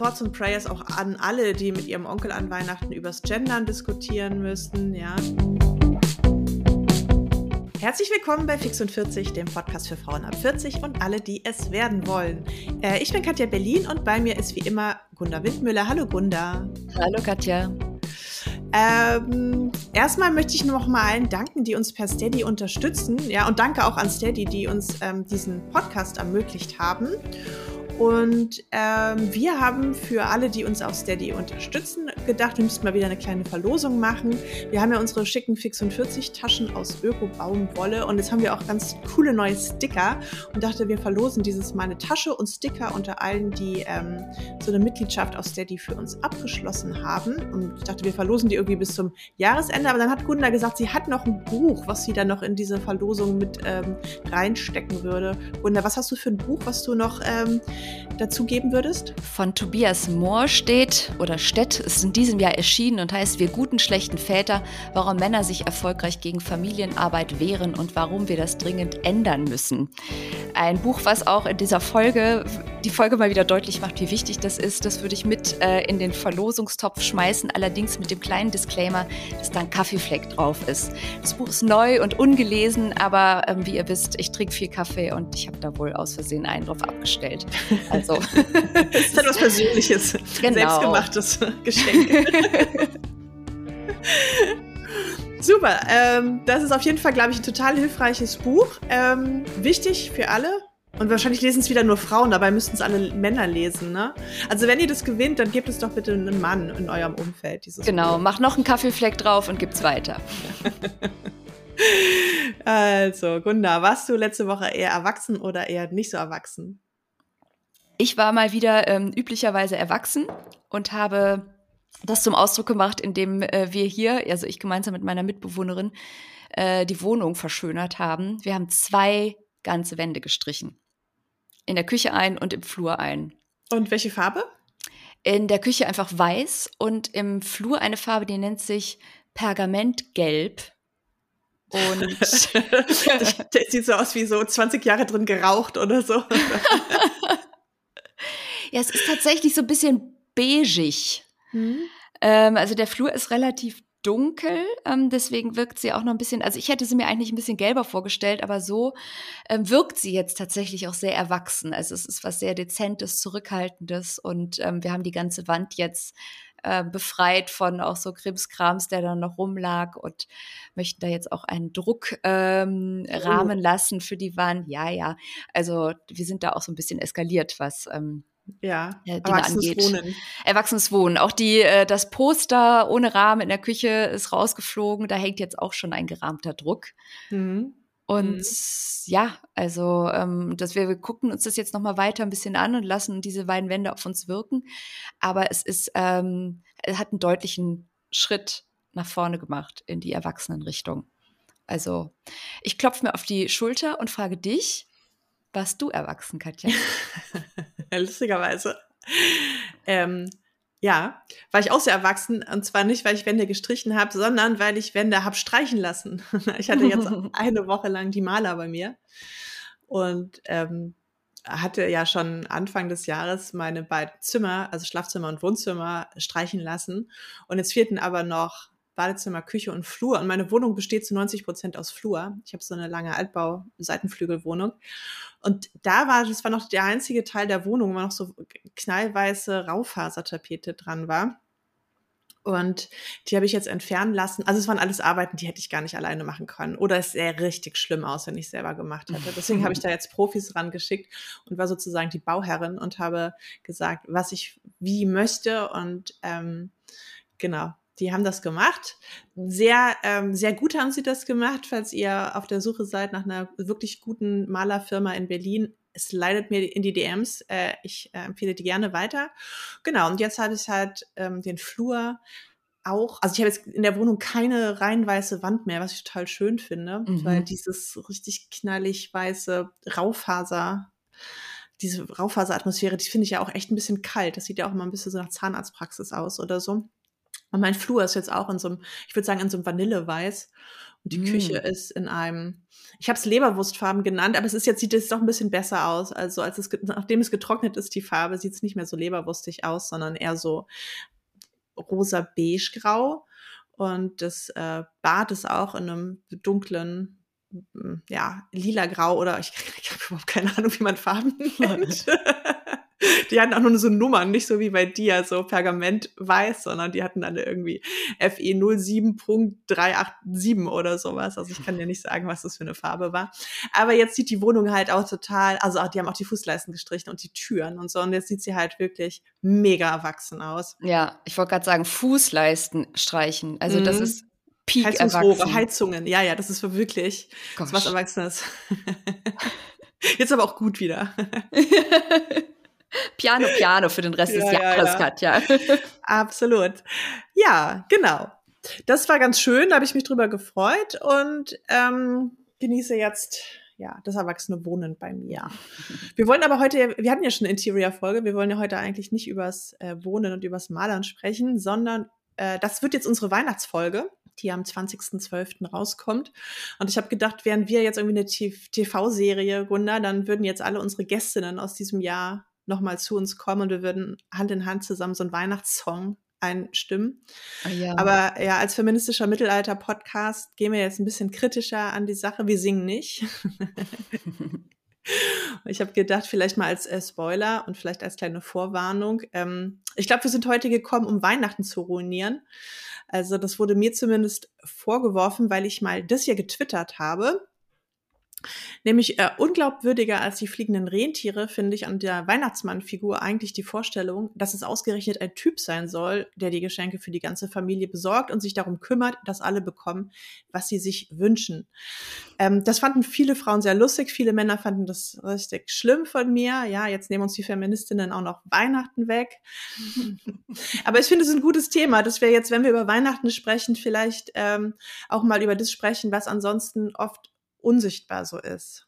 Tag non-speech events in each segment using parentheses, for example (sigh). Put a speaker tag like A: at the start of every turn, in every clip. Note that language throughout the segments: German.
A: Thoughts and Prayers auch an alle, die mit ihrem Onkel an Weihnachten übers Gendern diskutieren müssen, ja. Herzlich willkommen bei Fix und 40, dem Podcast für Frauen ab 40 und alle, die es werden wollen. Äh, ich bin Katja Berlin und bei mir ist wie immer Gunda Windmüller. Hallo Gunda.
B: Hallo Katja.
A: Ähm, erstmal möchte ich noch mal allen danken, die uns per Steady unterstützen. Ja, und danke auch an Steady, die uns ähm, diesen Podcast ermöglicht haben. Und ähm, wir haben für alle, die uns auf Steady unterstützen, gedacht, wir müssten mal wieder eine kleine Verlosung machen. Wir haben ja unsere schicken Fix und 40 Taschen aus Öko-Baumwolle und jetzt haben wir auch ganz coole neue Sticker und dachte, wir verlosen dieses Mal eine Tasche und Sticker unter allen, die ähm, so eine Mitgliedschaft auf Steady für uns abgeschlossen haben. Und ich dachte, wir verlosen die irgendwie bis zum Jahresende, aber dann hat Gunda gesagt, sie hat noch ein Buch, was sie dann noch in diese Verlosung mit ähm, reinstecken würde. Gunda, was hast du für ein Buch, was du noch ähm, dazu geben würdest?
B: Von Tobias Mohr steht oder Stett ist in diesem Jahr erschienen und heißt Wir guten, schlechten Väter, warum Männer sich erfolgreich gegen Familienarbeit wehren und warum wir das dringend ändern müssen. Ein Buch, was auch in dieser Folge, die Folge mal wieder deutlich macht, wie wichtig das ist. Das würde ich mit äh, in den Verlosungstopf schmeißen, allerdings mit dem kleinen Disclaimer, dass da ein Kaffeefleck drauf ist. Das Buch ist neu und ungelesen, aber ähm, wie ihr wisst, ich trinke viel Kaffee und ich habe da wohl aus Versehen einen drauf abgestellt. (laughs) Also. (laughs)
A: das ist etwas Persönliches, genau. selbstgemachtes (laughs) Geschenk. (laughs) Super, ähm, das ist auf jeden Fall, glaube ich, ein total hilfreiches Buch. Ähm, wichtig für alle. Und wahrscheinlich lesen es wieder nur Frauen, dabei müssten es alle Männer lesen, ne? Also wenn ihr das gewinnt, dann gebt es doch bitte einem Mann in eurem Umfeld.
B: Dieses genau, Buch. mach noch einen Kaffeefleck drauf und gibt's weiter.
A: also, Gunda, warst du letzte Woche eher erwachsen oder eher nicht so erwachsen?
B: Ich war mal wieder ähm, üblicherweise erwachsen und habe das zum Ausdruck gemacht, indem äh, wir hier, also ich gemeinsam mit meiner Mitbewohnerin, äh, die Wohnung verschönert haben. Wir haben zwei ganze Wände gestrichen. In der Küche ein und im Flur ein.
A: Und welche Farbe?
B: In der Küche einfach weiß und im Flur eine Farbe, die nennt sich Pergamentgelb.
A: Und (laughs) der sieht so aus wie so 20 Jahre drin geraucht oder so. (laughs)
B: Ja, es ist tatsächlich so ein bisschen beigig. Mhm. Ähm, also der Flur ist relativ dunkel, ähm, deswegen wirkt sie auch noch ein bisschen, also ich hätte sie mir eigentlich ein bisschen gelber vorgestellt, aber so ähm, wirkt sie jetzt tatsächlich auch sehr erwachsen. Also es ist was sehr Dezentes, Zurückhaltendes und ähm, wir haben die ganze Wand jetzt äh, befreit von auch so Krimskrams, der dann noch rumlag und möchten da jetzt auch einen Druckrahmen oh. lassen für die Wand. Ja, ja, also wir sind da auch so ein bisschen eskaliert, was ähm,
A: ja,
B: Dinge angeht. Wohnen. Erwachsenes Wohnen. Auch die, äh, das Poster ohne Rahmen in der Küche ist rausgeflogen. Da hängt jetzt auch schon ein gerahmter Druck. Mhm. Und mhm. ja, also ähm, dass wir, wir gucken uns das jetzt noch mal weiter ein bisschen an und lassen diese beiden Wände auf uns wirken. Aber es ist, ähm, es hat einen deutlichen Schritt nach vorne gemacht in die Erwachsenenrichtung. Also ich klopfe mir auf die Schulter und frage dich, warst du erwachsen, Katja? (laughs) (laughs)
A: Lustigerweise. Ähm, ja, war ich auch sehr erwachsen. Und zwar nicht, weil ich Wände gestrichen habe, sondern weil ich Wände habe streichen lassen. (laughs) Ich hatte jetzt (laughs) eine Woche lang die Maler bei mir. Und ähm, hatte ja schon Anfang des Jahres meine beiden Zimmer, also Schlafzimmer und Wohnzimmer, streichen lassen. Und jetzt fehlten aber noch Badezimmer, Küche und Flur. Und meine Wohnung besteht zu 90 Prozent aus Flur. Ich habe so eine lange Altbau-Seitenflügelwohnung. Und da war, das war noch der einzige Teil der Wohnung, wo noch so knallweiße Raufasertapete dran war. Und die habe ich jetzt entfernen lassen. Also es waren alles Arbeiten, die hätte ich gar nicht alleine machen können. Oder es sähe richtig schlimm aus, wenn ich selber gemacht hätte. (laughs) Deswegen habe ich da jetzt Profis rangeschickt und war sozusagen die Bauherrin und habe gesagt, was ich wie möchte. Und ähm, genau, die haben das gemacht. Sehr, ähm, sehr gut haben sie das gemacht, falls ihr auf der Suche seid nach einer wirklich guten Malerfirma in Berlin. Es leidet mir in die DMs. Äh, ich äh, empfehle die gerne weiter. Genau, und jetzt habe ich halt ähm, den Flur auch, also ich habe jetzt in der Wohnung keine rein weiße Wand mehr, was ich total schön finde, mhm. weil dieses richtig knallig weiße Raufaser, diese Raufaseratmosphäre, die finde ich ja auch echt ein bisschen kalt. Das sieht ja auch immer ein bisschen so nach Zahnarztpraxis aus oder so. Und mein Flur ist jetzt auch in so einem, ich würde sagen, in so einem Vanilleweiß. Und die mm. Küche ist in einem, ich habe es Leberwurstfarben genannt, aber es ist jetzt, sieht es doch ein bisschen besser aus. Also als es, nachdem es getrocknet ist, die Farbe, sieht es nicht mehr so leberwurstig aus, sondern eher so rosa-beige-grau. Und das äh, Bad ist auch in einem dunklen, ja, lila-grau oder ich, (laughs) ich habe überhaupt keine Ahnung, wie man Farben nennt. (laughs) Die hatten auch nur so Nummern, nicht so wie bei dir, so Pergament weiß, sondern die hatten dann irgendwie FE 07.387 oder sowas. Also ich kann dir nicht sagen, was das für eine Farbe war. Aber jetzt sieht die Wohnung halt auch total, also auch, die haben auch die Fußleisten gestrichen und die Türen und so. Und jetzt sieht sie halt wirklich mega erwachsen aus.
B: Ja, ich wollte gerade sagen, Fußleisten streichen. Also mhm. das ist
A: Peak Heizungsrohre, Heizungen. Ja, ja, das ist wirklich was Erwachsenes. (laughs) Jetzt aber auch gut wieder. (laughs)
B: Piano, Piano für den Rest ja, des Jahres, ja, ja. Katja. (laughs)
A: Absolut. Ja, genau. Das war ganz schön, da habe ich mich drüber gefreut und ähm, genieße jetzt ja, das erwachsene Wohnen bei mir. Wir wollen aber heute, wir hatten ja schon eine Interior-Folge, wir wollen ja heute eigentlich nicht übers äh, Wohnen und übers Malern sprechen, sondern äh, das wird jetzt unsere Weihnachtsfolge, die am 20.12. rauskommt. Und ich habe gedacht, wären wir jetzt irgendwie eine TV-Serie, Gunda, dann würden jetzt alle unsere Gästinnen aus diesem Jahr nochmal zu uns kommen und wir würden Hand in Hand zusammen so einen Weihnachtssong einstimmen. Oh ja. Aber ja, als feministischer Mittelalter-Podcast gehen wir jetzt ein bisschen kritischer an die Sache. Wir singen nicht. (laughs) ich habe gedacht, vielleicht mal als äh, Spoiler und vielleicht als kleine Vorwarnung. Ähm, ich glaube, wir sind heute gekommen, um Weihnachten zu ruinieren. Also das wurde mir zumindest vorgeworfen, weil ich mal das hier getwittert habe. Nämlich äh, unglaubwürdiger als die fliegenden Rentiere finde ich an der Weihnachtsmannfigur eigentlich die Vorstellung, dass es ausgerechnet ein Typ sein soll, der die Geschenke für die ganze Familie besorgt und sich darum kümmert, dass alle bekommen, was sie sich wünschen. Ähm, das fanden viele Frauen sehr lustig, viele Männer fanden das richtig schlimm von mir. Ja, jetzt nehmen uns die Feministinnen auch noch Weihnachten weg. (laughs) Aber ich finde es ein gutes Thema, dass wir jetzt, wenn wir über Weihnachten sprechen, vielleicht ähm, auch mal über das sprechen, was ansonsten oft unsichtbar so ist.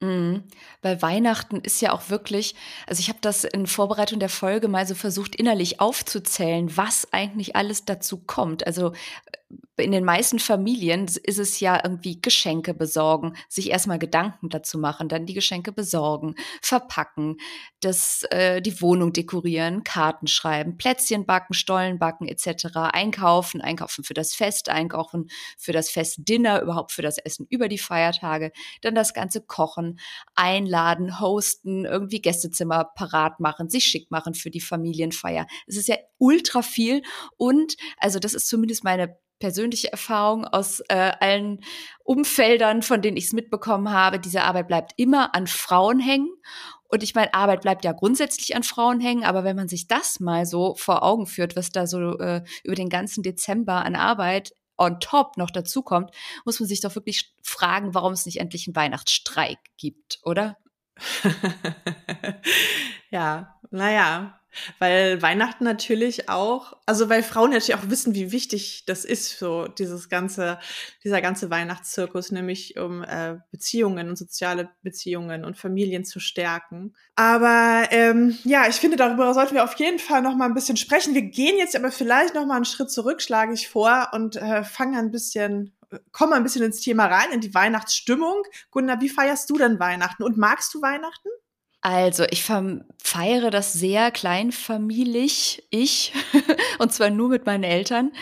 B: Mhm. Weil Weihnachten ist ja auch wirklich, also ich habe das in Vorbereitung der Folge mal so versucht, innerlich aufzuzählen, was eigentlich alles dazu kommt. Also in den meisten Familien ist es ja irgendwie Geschenke besorgen, sich erstmal Gedanken dazu machen, dann die Geschenke besorgen, verpacken, das, äh, die Wohnung dekorieren, Karten schreiben, Plätzchen backen, Stollen backen etc., einkaufen, einkaufen für das Fest, einkaufen für das Festdinner, überhaupt für das Essen über die Feiertage, dann das ganze Kochen, einladen, hosten, irgendwie Gästezimmer parat machen, sich schick machen für die Familienfeier. Es ist ja ultra viel und, also das ist zumindest meine persönliche Erfahrung aus äh, allen Umfeldern, von denen ich es mitbekommen habe, diese Arbeit bleibt immer an Frauen hängen. Und ich meine, Arbeit bleibt ja grundsätzlich an Frauen hängen, aber wenn man sich das mal so vor Augen führt, was da so äh, über den ganzen Dezember an Arbeit on top noch dazukommt, muss man sich doch wirklich fragen, warum es nicht endlich einen Weihnachtsstreik gibt, oder? (laughs)
A: ja, naja, weil Weihnachten natürlich auch, also weil Frauen natürlich auch wissen, wie wichtig das ist, so dieses ganze, dieser ganze Weihnachtszirkus, nämlich um äh, Beziehungen und soziale Beziehungen und Familien zu stärken. Aber ähm, ja, ich finde, darüber sollten wir auf jeden Fall noch mal ein bisschen sprechen. Wir gehen jetzt aber vielleicht noch mal einen Schritt zurück, schlage ich vor, und äh, fangen ein bisschen kommen ein bisschen ins Thema rein, in die Weihnachtsstimmung. Gunnar, wie feierst du denn Weihnachten und magst du Weihnachten?
B: Also, ich feiere das sehr kleinfamiliig, ich, (laughs) und zwar nur mit meinen Eltern.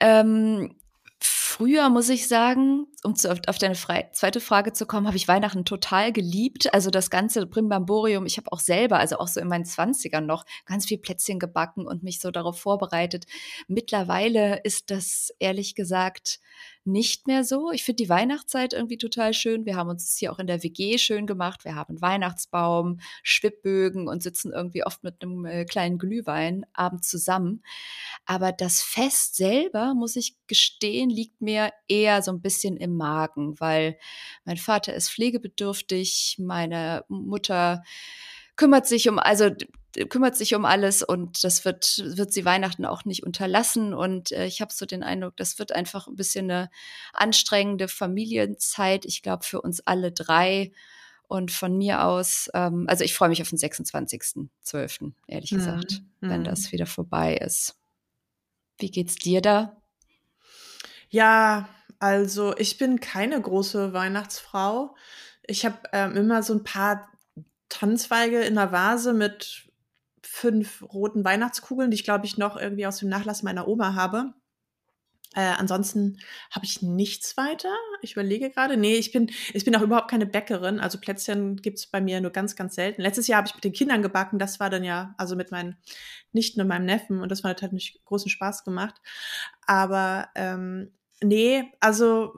B: Ähm, früher muss ich sagen, um zu, auf deine Fre zweite Frage zu kommen, habe ich Weihnachten total geliebt. Also das ganze Brimbamborium. Ich habe auch selber, also auch so in meinen Zwanzigern noch, ganz viel Plätzchen gebacken und mich so darauf vorbereitet. Mittlerweile ist das ehrlich gesagt nicht mehr so. Ich finde die Weihnachtszeit irgendwie total schön. Wir haben uns hier auch in der WG schön gemacht. Wir haben einen Weihnachtsbaum, Schwibbögen und sitzen irgendwie oft mit einem äh, kleinen Glühwein abends zusammen. Aber das Fest selber, muss ich gestehen, liegt mir eher so ein bisschen im Magen, weil mein Vater ist pflegebedürftig, meine Mutter kümmert sich um, also kümmert sich um alles und das wird, wird sie Weihnachten auch nicht unterlassen. Und äh, ich habe so den Eindruck, das wird einfach ein bisschen eine anstrengende Familienzeit, ich glaube, für uns alle drei. Und von mir aus, ähm, also ich freue mich auf den 26.12., ehrlich mhm. gesagt, wenn mhm. das wieder vorbei ist. Wie geht's dir da?
A: Ja, Also ich bin keine große Weihnachtsfrau. Ich habe ähm, immer so ein paar Tannenzweige in der Vase mit fünf roten Weihnachtskugeln, die ich glaube ich noch irgendwie aus dem Nachlass meiner Oma habe. Äh, ansonsten habe ich nichts weiter. Ich überlege gerade. Nee, ich bin, ich bin auch überhaupt keine Bäckerin. Also Plätzchen gibt's bei mir nur ganz, ganz selten. Letztes Jahr habe ich mit den Kindern gebacken. Das war dann ja, also mit meinen Nichten und meinem Neffen. Und das hat mich großen Spaß gemacht. Aber ähm, nee, also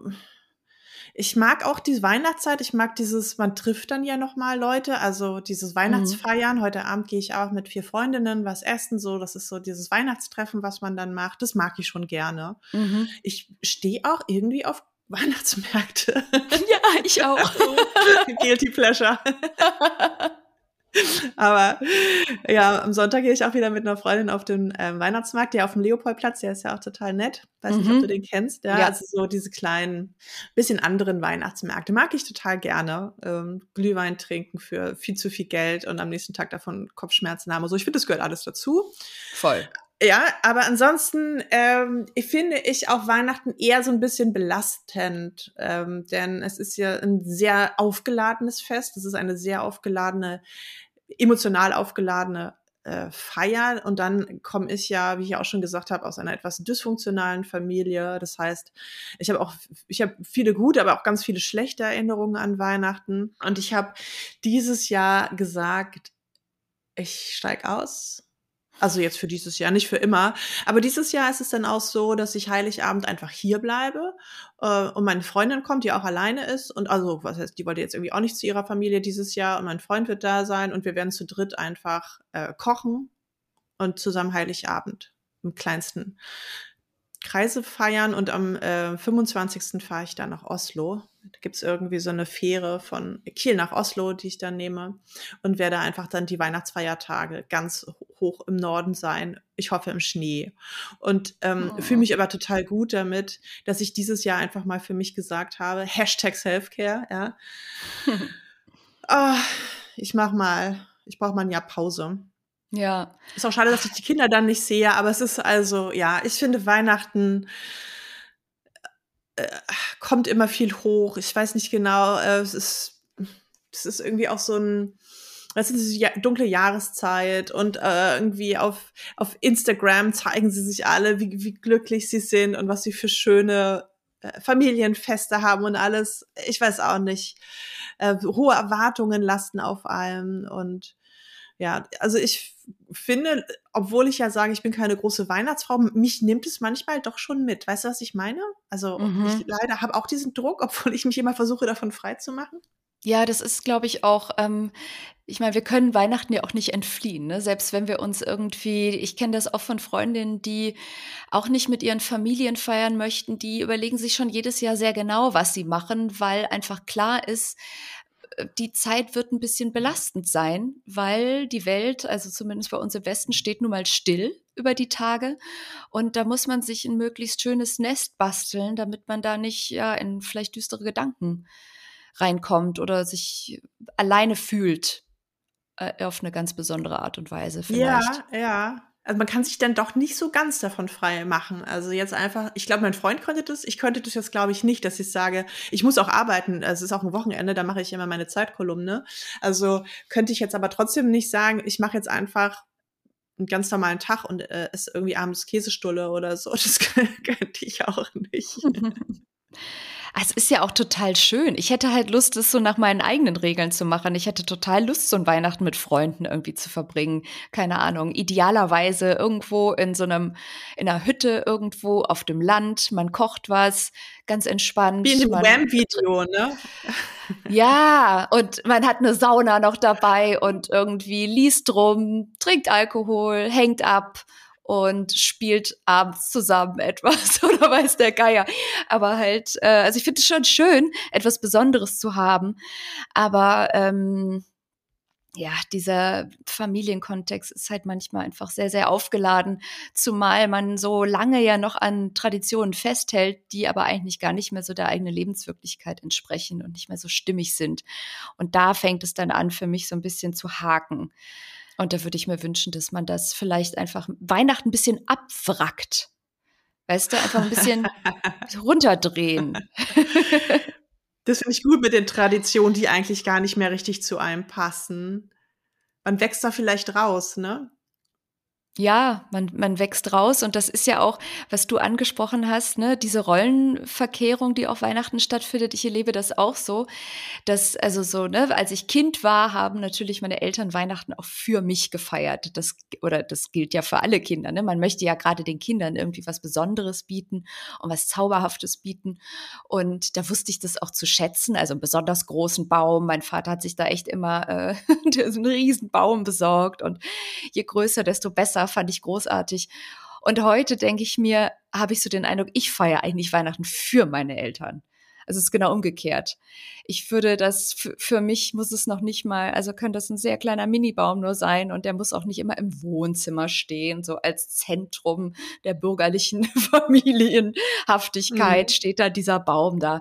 A: ich mag auch die Weihnachtszeit. Ich mag dieses, man trifft dann ja noch mal Leute. Also dieses mhm. Weihnachtsfeiern. Mhm. Heute Abend gehe ich auch mit vier Freundinnen was essen. So, das ist so dieses Weihnachtstreffen, was man dann macht. Das mag ich schon gerne. Mhm. Ich stehe auch irgendwie auf (laughs) Weihnachtsmärkte.
B: Ja, ich auch.
A: Guilty Pleasure. (laughs) (laughs) Aber ja, am Sonntag gehe ich auch wieder mit einer Freundin auf den ähm, Weihnachtsmarkt, der auf dem Leopoldplatz, der ist ja auch total nett. Weiß mhm. nicht, ob mhm. du den kennst. Ja, ja, also so diese kleinen, bisschen anderen Weihnachtsmärkte mag ich total gerne. Ähm, Glühwein trinken für viel zu viel Geld und am nächsten Tag davon Kopfschmerzen haben. Also ich finde, das gehört alles dazu.
B: Voll.
A: Ja, aber ansonsten ähm, finde ich auch Weihnachten eher so ein bisschen belastend, ähm, denn es ist ja ein sehr aufgeladenes Fest. Es ist eine sehr aufgeladene emotional aufgeladene äh, Feier. Und dann komme ich ja, wie ich auch schon gesagt habe, aus einer etwas dysfunktionalen Familie. Das heißt, ich habe auch, ich habe viele gute, aber auch ganz viele schlechte Erinnerungen an Weihnachten. Und ich habe dieses Jahr gesagt, ich steig aus also jetzt für dieses Jahr, nicht für immer. Aber dieses Jahr ist es dann auch so, dass ich Heiligabend einfach hier bleibe äh, und meine Freundin kommt, die auch alleine ist. Und also, was heißt, die wollte jetzt irgendwie auch nicht zu ihrer Familie dieses Jahr und mein Freund wird da sein und wir werden zu dritt einfach äh, kochen und zusammen Heiligabend im kleinsten Kreise feiern und am äh, 25. fahre ich dann nach Oslo. Da gibt's irgendwie so eine Fähre von Kiel nach Oslo, die ich dann nehme und werde einfach dann die Weihnachtsfeiertage ganz hoch im Norden sein. Ich hoffe im Schnee. Und ähm, oh. fühle mich aber total gut damit, dass ich dieses Jahr einfach mal für mich gesagt habe, Hashtag Selfcare, ja. oh, (laughs) ich mach mal, ich brauche mal ein Jahr Pause.
B: Ja.
A: Ist auch schade, dass ich die Kinder dann nicht sehe, aber es ist also, ja, ich finde Weihnachten äh, kommt immer viel hoch. Ich weiß nicht genau, äh, es ist, es ist irgendwie auch so ein, das ist diese dunkle Jahreszeit und äh, irgendwie auf, auf Instagram zeigen sie sich alle, wie, wie glücklich sie sind und was sie für schöne äh, Familienfeste haben und alles. Ich weiß auch nicht. Äh, hohe Erwartungen lasten auf allem und ja, also ich finde, obwohl ich ja sage, ich bin keine große Weihnachtsfrau, mich nimmt es manchmal doch schon mit. Weißt du, was ich meine? Also mhm. ich leider habe auch diesen Druck, (laughs) obwohl ich mich immer versuche, davon frei zu machen.
B: Ja, das ist, glaube ich, auch, ähm, ich meine, wir können Weihnachten ja auch nicht entfliehen, ne? Selbst wenn wir uns irgendwie, ich kenne das auch von Freundinnen, die auch nicht mit ihren Familien feiern möchten, die überlegen sich schon jedes Jahr sehr genau, was sie machen, weil einfach klar ist, die Zeit wird ein bisschen belastend sein, weil die Welt, also zumindest bei uns im Westen, steht nun mal still über die Tage. Und da muss man sich ein möglichst schönes Nest basteln, damit man da nicht ja, in vielleicht düstere Gedanken reinkommt oder sich alleine fühlt äh, auf eine ganz besondere Art und Weise
A: vielleicht. Ja, ja also man kann sich dann doch nicht so ganz davon frei machen. Also jetzt einfach, ich glaube, mein Freund könnte das, ich könnte das jetzt, glaube ich, nicht, dass ich sage, ich muss auch arbeiten, also es ist auch ein Wochenende, da mache ich immer meine Zeitkolumne. Also könnte ich jetzt aber trotzdem nicht sagen, ich mache jetzt einfach einen ganz normalen Tag und äh, esse irgendwie abends Käsestulle oder so. (laughs) Das (laughs) könnte ich auch nicht. (laughs)
B: Ah, es ist ja auch total schön. Ich hätte halt Lust, es so nach meinen eigenen Regeln zu machen. Ich hätte total Lust, so ein Weihnachten mit Freunden irgendwie zu verbringen. Keine Ahnung. Idealerweise irgendwo in so einem, in einer Hütte irgendwo auf dem Land. Man kocht was, ganz entspannt.
A: Wie in dem Wham-Video, ne? (laughs)
B: Ja, und man hat eine Sauna noch dabei und irgendwie liest rum, trinkt Alkohol, hängt ab und spielt abends zusammen (laughs) etwas oder weiß der Geier. Aber halt, äh, also ich finde es schon schön, etwas Besonderes zu haben. Aber ähm, ja, dieser Familienkontext ist halt manchmal einfach sehr, sehr aufgeladen, zumal man so lange ja noch an Traditionen festhält, die aber eigentlich gar nicht mehr so der eigenen Lebenswirklichkeit entsprechen und nicht mehr so stimmig sind. Und da fängt es dann an, für mich so ein bisschen zu haken. Und da würde ich mir wünschen, dass man das vielleicht einfach Weihnachten ein bisschen abwrackt. Weißt du, einfach ein bisschen (laughs) runterdrehen.
A: Das finde ich gut mit den Traditionen, die eigentlich gar nicht mehr richtig zu einem passen. Man wächst da vielleicht raus, ne?
B: Ja, man, man wächst raus und das ist ja auch, was du angesprochen hast, ne, diese Rollenverkehrung, die auf Weihnachten stattfindet. Ich erlebe das auch so, dass, also so, ne, als ich Kind war, haben natürlich meine Eltern Weihnachten auch für mich gefeiert. Das, oder das gilt ja für alle Kinder, ne. Man möchte ja gerade den Kindern irgendwie was Besonderes bieten und was Zauberhaftes bieten. Und da wusste ich das auch zu schätzen, also einen besonders großen Baum. Mein Vater hat sich da echt immer äh, (laughs) einen riesen Baum besorgt und je größer, desto besser fand ich großartig. Und heute denke ich mir, habe ich so den Eindruck, ich feiere eigentlich Weihnachten für meine Eltern. Also es ist genau umgekehrt. Ich würde das, für mich muss es noch nicht mal, also könnte das ein sehr kleiner Minibaum nur sein und der muss auch nicht immer im Wohnzimmer stehen, so als Zentrum der bürgerlichen (laughs) Familienhaftigkeit mhm. steht da dieser Baum da.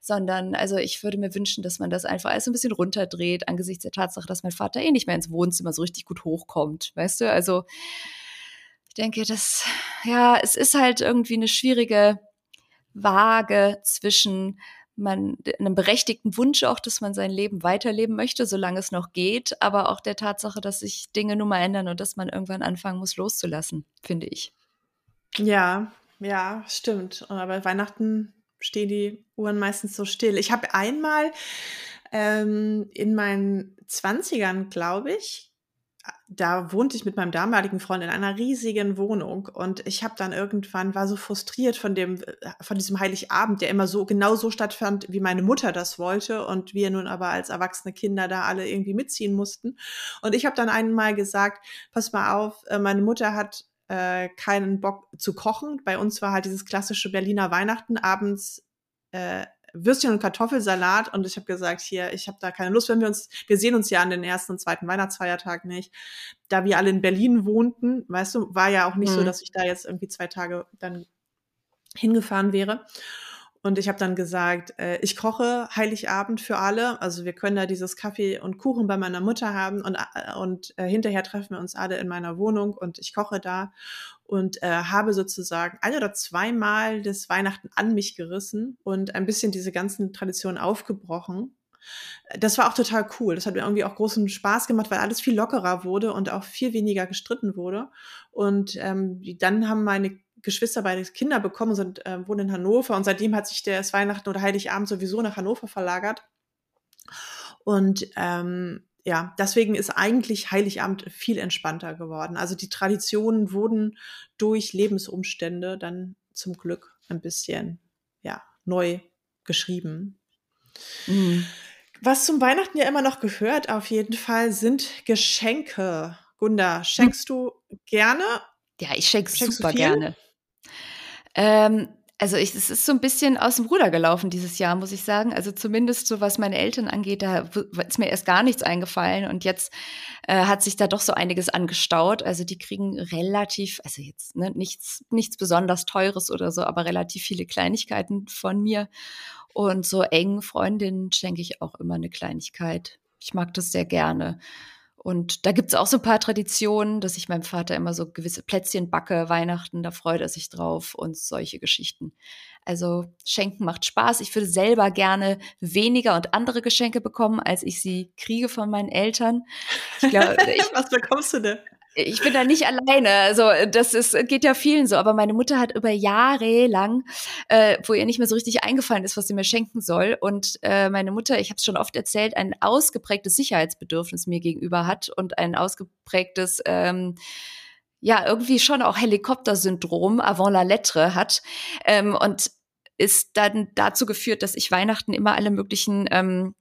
B: Sondern, also ich würde mir wünschen, dass man das einfach alles ein bisschen runterdreht, angesichts der Tatsache, dass mein Vater eh nicht mehr ins Wohnzimmer so richtig gut hochkommt. Weißt du, also ich denke, das, ja, es ist halt irgendwie eine schwierige Waage zwischen man einem berechtigten Wunsch auch, dass man sein Leben weiterleben möchte, solange es noch geht, aber auch der Tatsache, dass sich Dinge nun mal ändern und dass man irgendwann anfangen muss loszulassen, finde ich.
A: Ja, ja, stimmt. Aber Weihnachten stehen die Uhren meistens so still. Ich habe einmal ähm, in meinen Zwanzigern, glaube ich, da wohnte ich mit meinem damaligen Freund in einer riesigen Wohnung und ich habe dann irgendwann war so frustriert von dem von diesem Heiligabend, der immer so genau so stattfand, wie meine Mutter das wollte und wir nun aber als erwachsene Kinder da alle irgendwie mitziehen mussten und ich habe dann einmal gesagt, pass mal auf, äh, meine Mutter hat äh, keinen Bock zu kochen. Bei uns war halt dieses klassische Berliner Weihnachten abends äh, Würstchen und Kartoffelsalat und ich habe gesagt, hier, ich habe da keine Lust, wenn wir uns, wir sehen uns ja an den ersten und zweiten Weihnachtsfeiertag nicht. Da wir alle in Berlin wohnten, weißt du, war ja auch nicht mhm. so, dass ich da jetzt irgendwie zwei Tage dann hingefahren wäre. Und ich habe dann gesagt, äh, ich koche Heiligabend für alle. Also wir können da dieses Kaffee und Kuchen bei meiner Mutter haben und, äh, und äh, hinterher treffen wir uns alle in meiner Wohnung und ich koche da und äh, habe sozusagen ein oder zweimal das Weihnachten an mich gerissen und ein bisschen diese ganzen Traditionen aufgebrochen. Das war auch total cool. Das hat mir irgendwie auch großen Spaß gemacht, weil alles viel lockerer wurde und auch viel weniger gestritten wurde. Und ähm, dann haben meine Geschwister beide Kinder bekommen, sind, äh, wohnen in Hannover und seitdem hat sich das Weihnachten oder Heiligabend sowieso nach Hannover verlagert. Und ähm, ja, deswegen ist eigentlich Heiligabend viel entspannter geworden. Also die Traditionen wurden durch Lebensumstände dann zum Glück ein bisschen ja, neu geschrieben. Mhm. Was zum Weihnachten ja immer noch gehört, auf jeden Fall, sind Geschenke. Gunda, schenkst du gerne?
B: Ja, ich schenke super gerne. Ähm, also ich, es ist so ein bisschen aus dem Ruder gelaufen dieses Jahr, muss ich sagen. Also zumindest so was meine Eltern angeht, da ist mir erst gar nichts eingefallen und jetzt äh, hat sich da doch so einiges angestaut. Also die kriegen relativ, also jetzt ne, nichts, nichts besonders Teures oder so, aber relativ viele Kleinigkeiten von mir. Und so engen Freundinnen schenke ich auch immer eine Kleinigkeit. Ich mag das sehr gerne. Und da gibt es auch so ein paar Traditionen, dass ich meinem Vater immer so gewisse Plätzchen backe, Weihnachten, da freut er sich drauf und solche Geschichten. Also Schenken macht Spaß. Ich würde selber gerne weniger und andere Geschenke bekommen, als ich sie kriege von meinen Eltern.
A: Ich glaube, (laughs) Was bekommst du denn?
B: Ich bin da nicht alleine. Also das ist, geht ja vielen so. Aber meine Mutter hat über Jahre lang, äh, wo ihr nicht mehr so richtig eingefallen ist, was sie mir schenken soll. Und äh, meine Mutter, ich habe es schon oft erzählt, ein ausgeprägtes Sicherheitsbedürfnis mir gegenüber hat und ein ausgeprägtes ähm, ja, irgendwie schon auch Helikoptersyndrom avant la lettre hat. Ähm, und ist dann dazu geführt, dass ich Weihnachten immer alle möglichen ähm,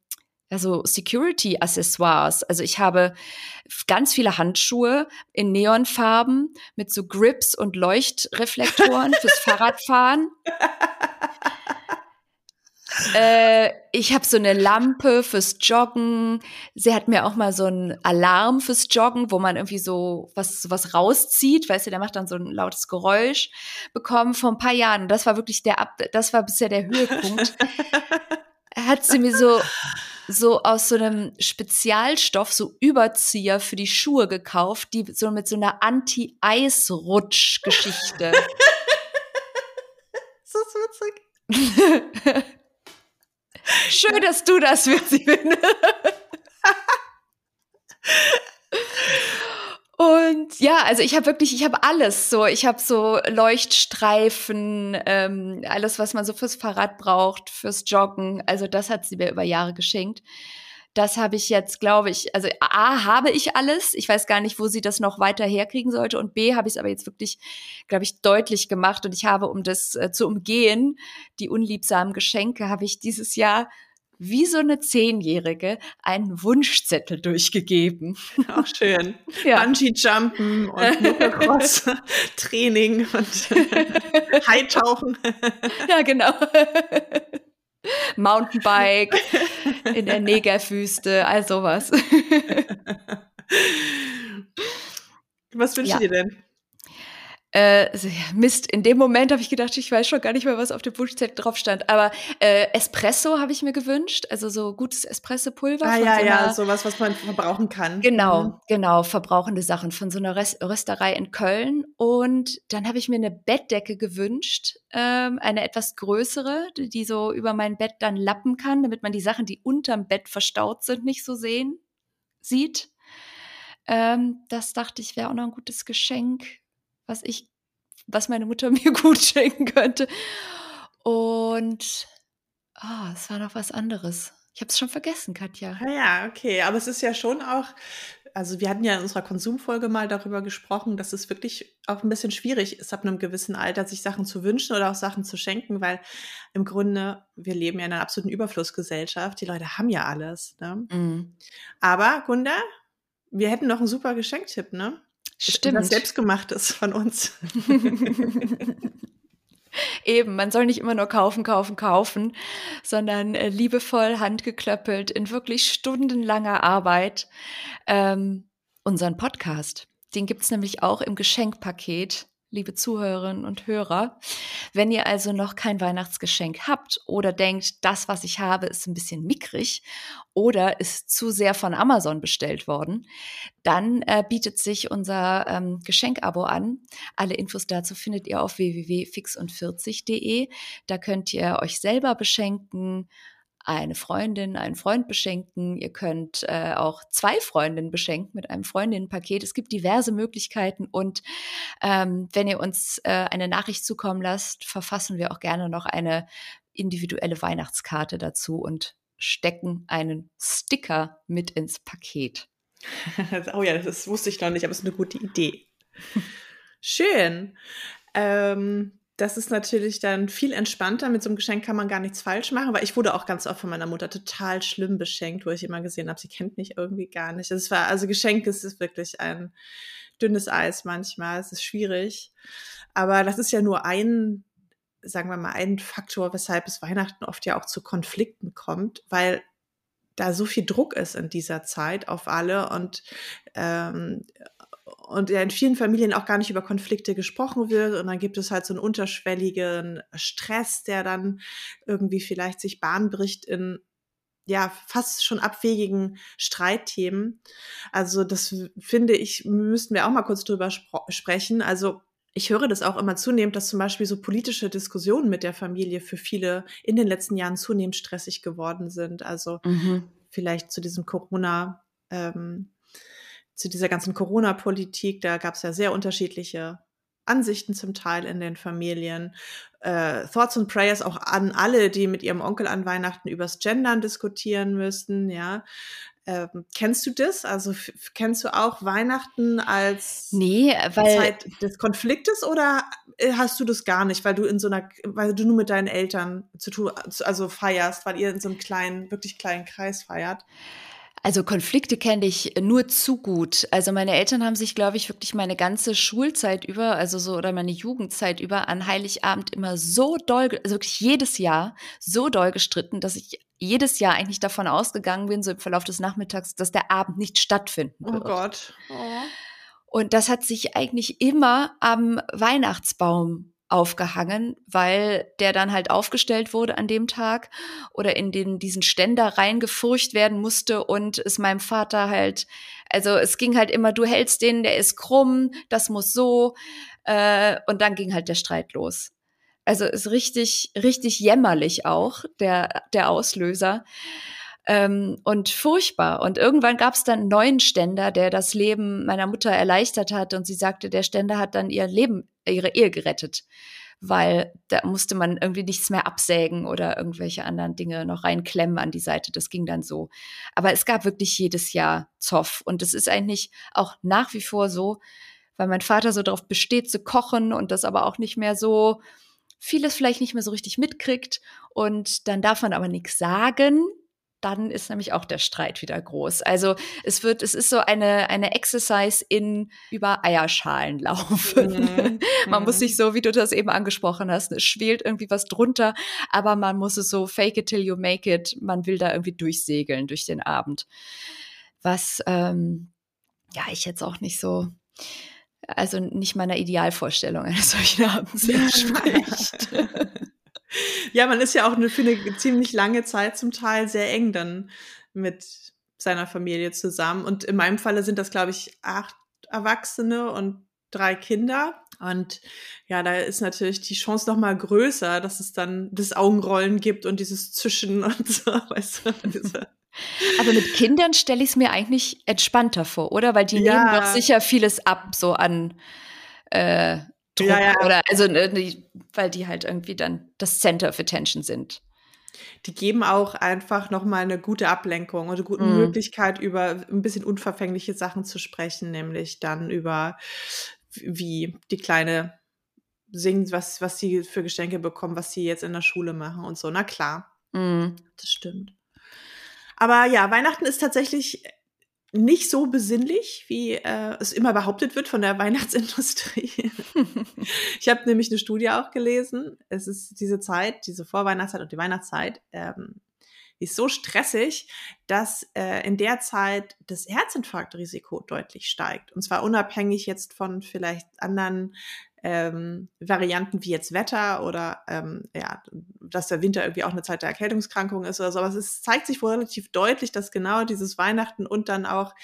B: also Security-Accessoires. Also ich habe ganz viele Handschuhe in Neonfarben mit so Grips und Leuchtreflektoren (laughs) fürs Fahrradfahren. äh, ich habe so eine Lampe fürs Joggen. Sie hat mir auch mal so einen Alarm fürs Joggen, wo man irgendwie so was, was rauszieht, weißt du, der macht dann so ein lautes Geräusch bekommen vor ein paar Jahren. Das war wirklich der, Ab das war bisher der Höhepunkt. (laughs) hat sie mir so so aus so einem Spezialstoff so Überzieher für die Schuhe gekauft, die so mit so einer Anti-Eis-Rutsch-Geschichte. (laughs)
A: witzig. (laughs)
B: Schön, dass du das witzig findest. (laughs) Und ja, also ich habe wirklich, ich habe alles so. Ich habe so Leuchtstreifen, ähm, alles, was man so fürs Fahrrad braucht, fürs Joggen. Also das hat sie mir über Jahre geschenkt. Das habe ich jetzt, glaube ich, also A, habe ich alles. Ich weiß gar nicht, wo sie das noch weiter herkriegen sollte. Und B, habe ich es aber jetzt wirklich, glaube ich, deutlich gemacht. Und ich habe, um das äh, zu umgehen, die unliebsamen Geschenke, habe ich dieses Jahr wie so eine Zehnjährige einen Wunschzettel durchgegeben.
A: Auch schön. (laughs) Ja. Bungee-Jumpen und (laughs) Motocross-Training (laughs) und Hightauchen.
B: Ja, genau. Mountainbike in der Negerwüste, all sowas.
A: Was wünschst ja. du dir denn?
B: Äh, Mist, in dem Moment habe ich gedacht, ich weiß schon gar nicht mehr, was auf dem Wunschzettel drauf stand. Aber äh, Espresso habe ich mir gewünscht, also so gutes Espresso-Pulver.
A: Ah ja, so ja, sowas, was man verbrauchen kann.
B: Genau, mhm. genau, verbrauchende Sachen von so einer Rest Rösterei in Köln. Und dann habe ich mir eine Bettdecke gewünscht, ähm, eine etwas größere, die so über mein Bett dann lappen kann, damit man die Sachen, die unterm Bett verstaut sind, nicht so sehen sieht. Ähm, das dachte ich wäre auch noch ein gutes Geschenk was ich, was meine Mutter (laughs) mir gut schenken könnte. Und oh, es war noch was anderes. Ich habe es schon vergessen, Katja.
A: Ja, ja, okay. Aber es ist ja schon auch, also wir hatten ja in unserer Konsumfolge mal darüber gesprochen, dass es wirklich auch ein bisschen schwierig ist, ab einem gewissen Alter sich Sachen zu wünschen oder auch Sachen zu schenken, weil im Grunde, wir leben ja in einer absoluten Überflussgesellschaft. Die Leute haben ja alles. Ne? Mm. Aber, Gunda, wir hätten noch einen super Geschenktipp, ne?
B: Stimmt.
A: Was selbstgemachtes von uns. (laughs)
B: Eben, man soll nicht immer nur kaufen, kaufen, kaufen, sondern äh, liebevoll handgeklöppelt in wirklich stundenlanger Arbeit ähm, unseren Podcast. Den gibt's nämlich auch im Geschenkpaket liebe Zuhörerinnen und Hörer. Wenn ihr also noch kein Weihnachtsgeschenk habt oder denkt, das, was ich habe, ist ein bisschen mickrig oder ist zu sehr von Amazon bestellt worden, dann äh, bietet sich unser ähm, Geschenkabo an. Alle Infos dazu findet ihr auf www.fixund40.de. Da könnt ihr euch selber beschenken eine Freundin, einen Freund beschenken. Ihr könnt äh, auch zwei Freundinnen beschenken mit einem Freundinnenpaket. Es gibt diverse Möglichkeiten und ähm, wenn ihr uns äh, eine Nachricht zukommen lasst, verfassen wir auch gerne noch eine individuelle Weihnachtskarte dazu und stecken einen Sticker mit ins Paket. (laughs)
A: oh ja, das wusste ich noch nicht, aber es ist eine gute Idee. Schön. Ähm, das ist natürlich dann viel entspannter. Mit so einem Geschenk kann man gar nichts falsch machen, weil ich wurde auch ganz oft von meiner Mutter total schlimm beschenkt, wo ich immer gesehen habe, sie kennt mich irgendwie gar nicht. Es war, also Geschenke ist wirklich ein dünnes Eis manchmal. Es ist schwierig. Aber das ist ja nur ein, sagen wir mal, ein Faktor, weshalb es Weihnachten oft ja auch zu Konflikten kommt, weil da so viel Druck ist in dieser Zeit auf alle und ähm, und ja in vielen Familien auch gar nicht über Konflikte gesprochen wird und dann gibt es halt so einen unterschwelligen Stress, der dann irgendwie vielleicht sich Bahn bricht in ja, fast schon abwegigen Streitthemen. Also das finde ich, müssten wir auch mal kurz drüber sprechen. Also ich höre das auch immer zunehmend, dass zum Beispiel so politische Diskussionen mit der Familie für viele in den letzten Jahren zunehmend stressig geworden sind. Also mhm. vielleicht zu diesem Corona, ähm, zu dieser ganzen Corona-Politik, da gab es ja sehr unterschiedliche Ansichten zum Teil in den Familien. Äh, Thoughts and Prayers auch an alle, die mit ihrem Onkel an Weihnachten übers Gendern diskutieren müssten, ja. Ähm, kennst du das? Also kennst du auch Weihnachten als
B: nee, weil
A: Zeit des Konfliktes oder äh, hast du das gar nicht, weil du in so einer, weil du nur mit deinen Eltern zu tun, also feierst, weil ihr in so einem kleinen, wirklich kleinen Kreis feiert?
B: Also Konflikte kenne ich nur zu gut. Also meine Eltern haben sich, glaube ich, wirklich meine ganze Schulzeit über, also so oder meine Jugendzeit über an Heiligabend immer so doll, also wirklich jedes Jahr so doll gestritten, dass ich jedes Jahr eigentlich davon ausgegangen bin, so im Verlauf des Nachmittags, dass der Abend nicht stattfinden
A: oh
B: wird.
A: Oh Gott. Oh.
B: Und das hat sich eigentlich immer am Weihnachtsbaum aufgehangen, weil der dann halt aufgestellt wurde an dem Tag oder in den, diesen Ständer reingefurcht werden musste und es meinem Vater halt, also es ging halt immer, du hältst den, der ist krumm, das muss so, äh, und dann ging halt der Streit los. Also ist richtig, richtig jämmerlich auch, der, der Auslöser. Ähm, und furchtbar. Und irgendwann gab es dann einen neuen Ständer, der das Leben meiner Mutter erleichtert hat. Und sie sagte, der Ständer hat dann ihr Leben, ihre Ehe gerettet weil da musste man irgendwie nichts mehr absägen oder irgendwelche anderen Dinge noch reinklemmen an die Seite. Das ging dann so. Aber es gab wirklich jedes Jahr Zoff. Und es ist eigentlich auch nach wie vor so, weil mein Vater so darauf besteht zu kochen und das aber auch nicht mehr so vieles vielleicht nicht mehr so richtig mitkriegt. Und dann darf man aber nichts sagen, dann ist nämlich auch der Streit wieder groß. Also es wird, es ist so eine, eine Exercise in über Eierschalen laufen. Mhm. (laughs) man muss mhm. sich so, wie du das eben angesprochen hast, es schwelt irgendwie was drunter, aber man muss es so fake it till you make it. Man will da irgendwie durchsegeln durch den Abend. Was, ähm, ja, ich jetzt auch nicht so, also nicht meiner Idealvorstellung eines solchen Abends (laughs) entspricht. (laughs) (laughs)
A: Ja, man ist ja auch für eine ziemlich lange Zeit zum Teil sehr eng dann mit seiner Familie zusammen. Und in meinem Falle sind das, glaube ich, acht Erwachsene und drei Kinder. Und ja, da ist natürlich die Chance noch mal größer, dass es dann das Augenrollen gibt und dieses Zischen (laughs) und so. Weißt du, (laughs)
B: Aber mit Kindern stelle ich es mir eigentlich entspannter vor, oder? Weil die ja. nehmen doch sicher vieles ab, so an äh, Druck ja, ja. oder also ne, weil die halt irgendwie dann das Center of Attention sind.
A: Die geben auch einfach nochmal eine gute Ablenkung und eine gute mm. Möglichkeit, über ein bisschen unverfängliche Sachen zu sprechen, nämlich dann über wie die Kleine singt, was, was sie für Geschenke bekommen, was sie jetzt in der Schule machen und so. Na klar. Mm. Das stimmt. Aber ja, Weihnachten ist tatsächlich nicht so besinnlich, wie äh, es immer behauptet wird von der (laughs) Weihnachtsindustrie. ich habe nämlich eine Studie auch gelesen. Es ist diese Zeit, diese Vorweihnachtszeit und die Weihnachtszeit, ähm, die ist so stressig, dass äh, in der Zeit das Herzinfarktrisiko deutlich steigt. Und zwar unabhängig jetzt von vielleicht anderen ähm, Varianten wie jetzt Wetter oder ähm, ja, dass der Winter irgendwie auch eine Zeit der Erkältungskrankung ist oder so. Aber es zeigt sich wohl relativ deutlich, dass genau dieses Weihnachten und dann auch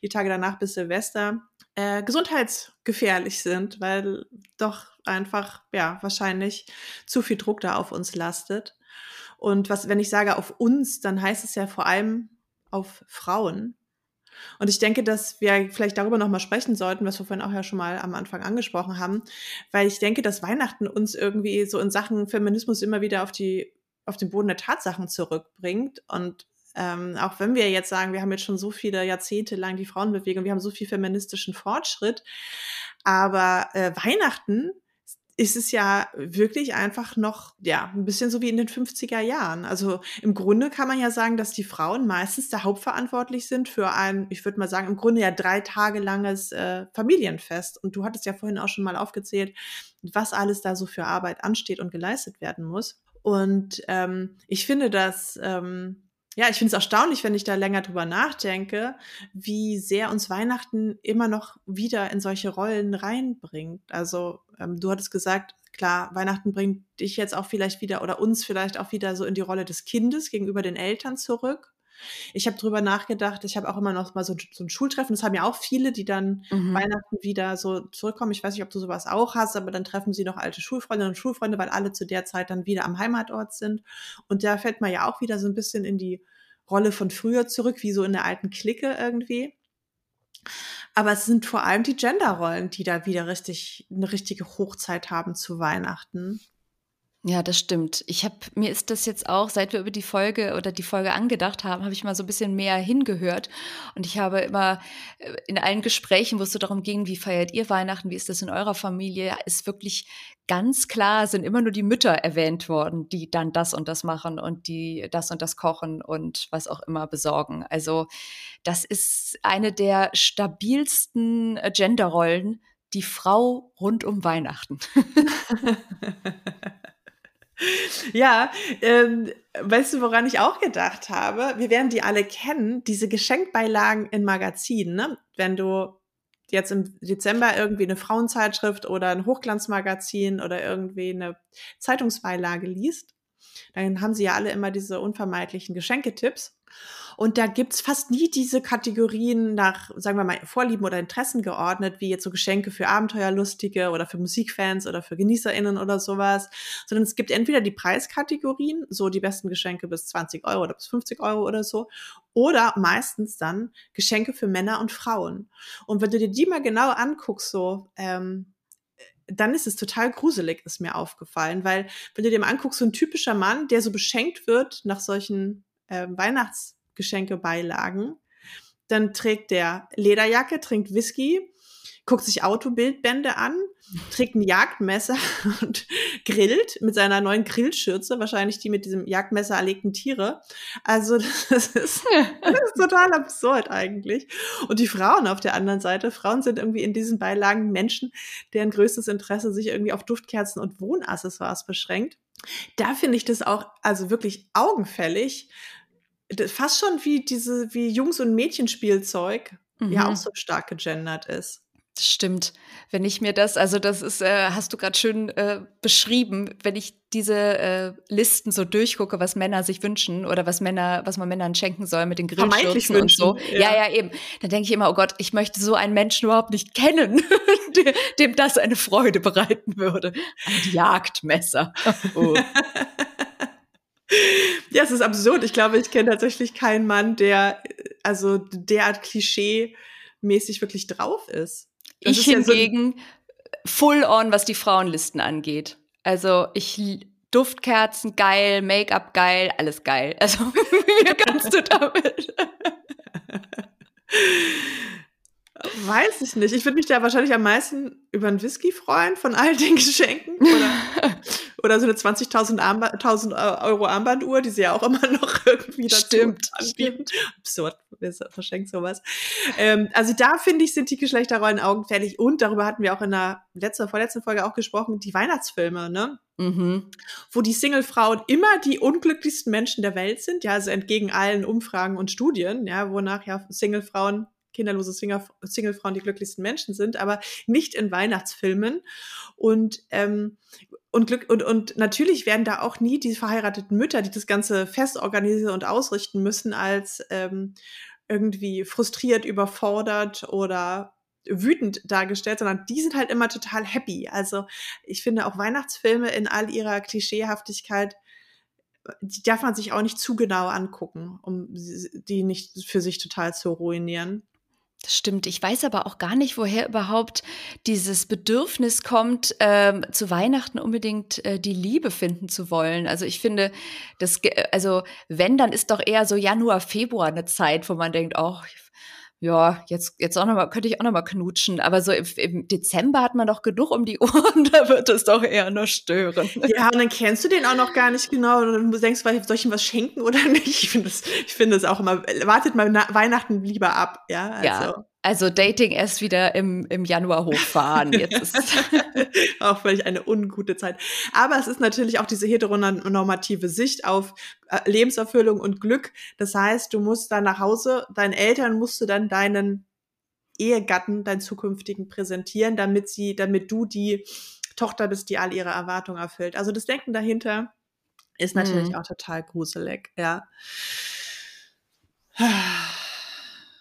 A: die Tage danach bis Silvester äh, gesundheitsgefährlich sind, weil doch einfach ja wahrscheinlich zu viel Druck da auf uns lastet. Und was, wenn ich sage auf uns, dann heißt es ja vor allem auf Frauen, und ich denke, dass wir vielleicht darüber nochmal sprechen sollten, was wir vorhin auch ja schon mal am Anfang angesprochen haben, weil ich denke, dass Weihnachten uns irgendwie so in Sachen Feminismus immer wieder auf die, auf den Boden der Tatsachen zurückbringt. Und ähm, auch wenn wir jetzt sagen, wir haben jetzt schon so viele Jahrzehnte lang die Frauenbewegung, wir haben so viel feministischen Fortschritt, aber äh, Weihnachten ist es ja wirklich einfach noch, ja, ein bisschen so wie in den 50er Jahren. Also im Grunde kann man ja sagen, dass die Frauen meistens da hauptverantwortlich sind für ein, ich würde mal sagen, im Grunde ja drei Tage langes äh, Familienfest. Und du hattest ja vorhin auch schon mal aufgezählt, was alles da so für Arbeit ansteht und geleistet werden muss. Und ähm, ich finde das, ähm, ja, ich finde es erstaunlich, wenn ich da länger drüber nachdenke, wie sehr uns Weihnachten immer noch wieder in solche Rollen reinbringt. Also ähm, du hattest gesagt, klar, Weihnachten bringt dich jetzt auch vielleicht wieder oder uns vielleicht auch wieder so in die Rolle des Kindes gegenüber den Eltern zurück. Ich habe drüber nachgedacht, ich habe auch immer noch mal so, so, ein Schultreffen, das haben ja auch viele, die dann mhm. Weihnachten wieder so zurückkommen. Ich weiß nicht, ob du sowas auch hast, aber dann treffen sie noch alte Schulfreundinnen und Schulfreunde, weil alle zu der Zeit dann wieder am Heimatort sind. Und da fällt man ja auch wieder so ein bisschen in die Rolle von früher zurück, wie so in der alten Clique irgendwie. Aber es sind vor allem die Genderrollen, die da wieder richtig eine richtige Hochzeit haben zu Weihnachten.
B: Ja, das stimmt. Ich habe mir ist das jetzt auch, seit wir über die Folge oder die Folge angedacht haben, habe ich mal so ein bisschen mehr hingehört und ich habe immer äh, in allen Gesprächen, wo es so darum ging, wie feiert ihr Weihnachten, wie ist das in eurer Familie, ist wirklich ganz klar sind immer nur die Mütter erwähnt worden, die dann das und das machen und die das und das kochen und was auch immer besorgen. Also das ist eine der stabilsten Genderrollen, die Frau rund um Weihnachten. (laughs)
A: Ja, ähm, weißt du, woran ich auch gedacht habe? Wir werden die alle kennen, diese Geschenkbeilagen in Magazinen, ne? Wenn du jetzt im Dezember irgendwie eine Frauenzeitschrift oder ein Hochglanzmagazin oder irgendwie eine Zeitungsbeilage liest, dann haben sie ja alle immer diese unvermeidlichen Geschenketipps. Und da gibt's fast nie diese Kategorien nach, sagen wir mal, Vorlieben oder Interessen geordnet, wie jetzt so Geschenke für Abenteuerlustige oder für Musikfans oder für GenießerInnen oder sowas, sondern es gibt entweder die Preiskategorien, so die besten Geschenke bis 20 Euro oder bis 50 Euro oder so, oder meistens dann Geschenke für Männer und Frauen. Und wenn du dir die mal genau anguckst, so, ähm, dann ist es total gruselig, ist mir aufgefallen, weil wenn du dir mal anguckst, so ein typischer Mann, der so beschenkt wird nach solchen äh, Weihnachts Geschenkebeilagen. Dann trägt der Lederjacke, trinkt Whisky, guckt sich Autobildbände an, trägt ein Jagdmesser (laughs) und grillt mit seiner neuen Grillschürze, wahrscheinlich die mit diesem Jagdmesser erlegten Tiere. Also (laughs) das ist, (laughs) das ist total absurd eigentlich. Und die Frauen auf der anderen Seite, Frauen sind irgendwie in diesen Beilagen Menschen, deren größtes Interesse sich irgendwie auf Duftkerzen und Wohnaccessoires beschränkt. Da finde ich das auch also wirklich augenfällig, fast schon wie diese, wie Jungs- und Mädchenspielzeug mhm. ja auch so stark gegendert ist.
B: Stimmt. Wenn ich mir das, also das ist, äh, hast du gerade schön äh, beschrieben, wenn ich diese äh, Listen so durchgucke, was Männer sich wünschen oder was Männer, was man Männern schenken soll mit den Grillschürzen und so. Ja. ja, ja, eben. Dann denke ich immer, oh Gott, ich möchte so einen Menschen überhaupt nicht kennen, (laughs) dem das eine Freude bereiten würde. Ein Jagdmesser. (laughs) Oh. (laughs)
A: Ja, es ist absurd. Ich glaube, ich kenne tatsächlich keinen Mann, der also derart klischee-mäßig wirklich drauf ist.
B: Das ich ist hingegen ja so full on, was die Frauenlisten angeht. Also ich Duftkerzen geil, Make-up geil, alles geil. Also (laughs) wie kannst du damit? (laughs)
A: Weiß ich nicht. Ich würde mich da wahrscheinlich am meisten über einen Whisky freuen von all den (laughs) Geschenken. Oder, (laughs) oder so eine 20.000 Armba Euro Armbanduhr, die sie ja auch immer (laughs) noch irgendwie dazu
B: stimmt, anbieten. Stimmt.
A: Absurd, wer verschenkt sowas. Ähm, also da finde ich, sind die Geschlechterrollen augenfällig. Und darüber hatten wir auch in der letzten, vorletzten Folge auch gesprochen, die Weihnachtsfilme, ne? Mhm. Wo die Singlefrauen immer die unglücklichsten Menschen der Welt sind, ja, also entgegen allen Umfragen und Studien, ja, wonach ja Singlefrauen kinderlose Singlefrauen die glücklichsten Menschen sind, aber nicht in Weihnachtsfilmen. Und ähm, und Glück und, und natürlich werden da auch nie die verheirateten Mütter, die das ganze Fest organisieren und ausrichten müssen, als ähm, irgendwie frustriert, überfordert oder wütend dargestellt, sondern die sind halt immer total happy. Also ich finde auch Weihnachtsfilme in all ihrer Klischeehaftigkeit, die darf man sich auch nicht zu genau angucken, um die nicht für sich total zu ruinieren.
B: Das stimmt. Ich weiß aber auch gar nicht, woher überhaupt dieses Bedürfnis kommt, ähm, zu Weihnachten unbedingt äh, die Liebe finden zu wollen. Also ich finde, das, also wenn, dann ist doch eher so Januar, Februar eine Zeit, wo man denkt, oh, ja, jetzt, jetzt auch noch mal, könnte ich auch noch mal knutschen. Aber so im, im Dezember hat man doch genug um die Ohren, (laughs) da wird es doch eher noch stören.
A: Ja, und dann kennst du den auch noch gar nicht genau und du denkst, soll ich ihm was schenken oder (laughs) nicht? Ich finde es, ich finde es auch immer, wartet mal Weihnachten lieber ab, ja.
B: Also. Ja. Also Dating erst wieder im, im Januar hochfahren. Jetzt ist (laughs)
A: auch völlig eine ungute Zeit. Aber es ist natürlich auch diese heteronormative Sicht auf äh, Lebenserfüllung und Glück. Das heißt, du musst dann nach Hause, deinen Eltern musst du dann deinen Ehegatten, deinen zukünftigen präsentieren, damit sie, damit du die Tochter bist, die all ihre Erwartungen erfüllt. Also das Denken dahinter ist natürlich mhm. auch total gruselig, ja.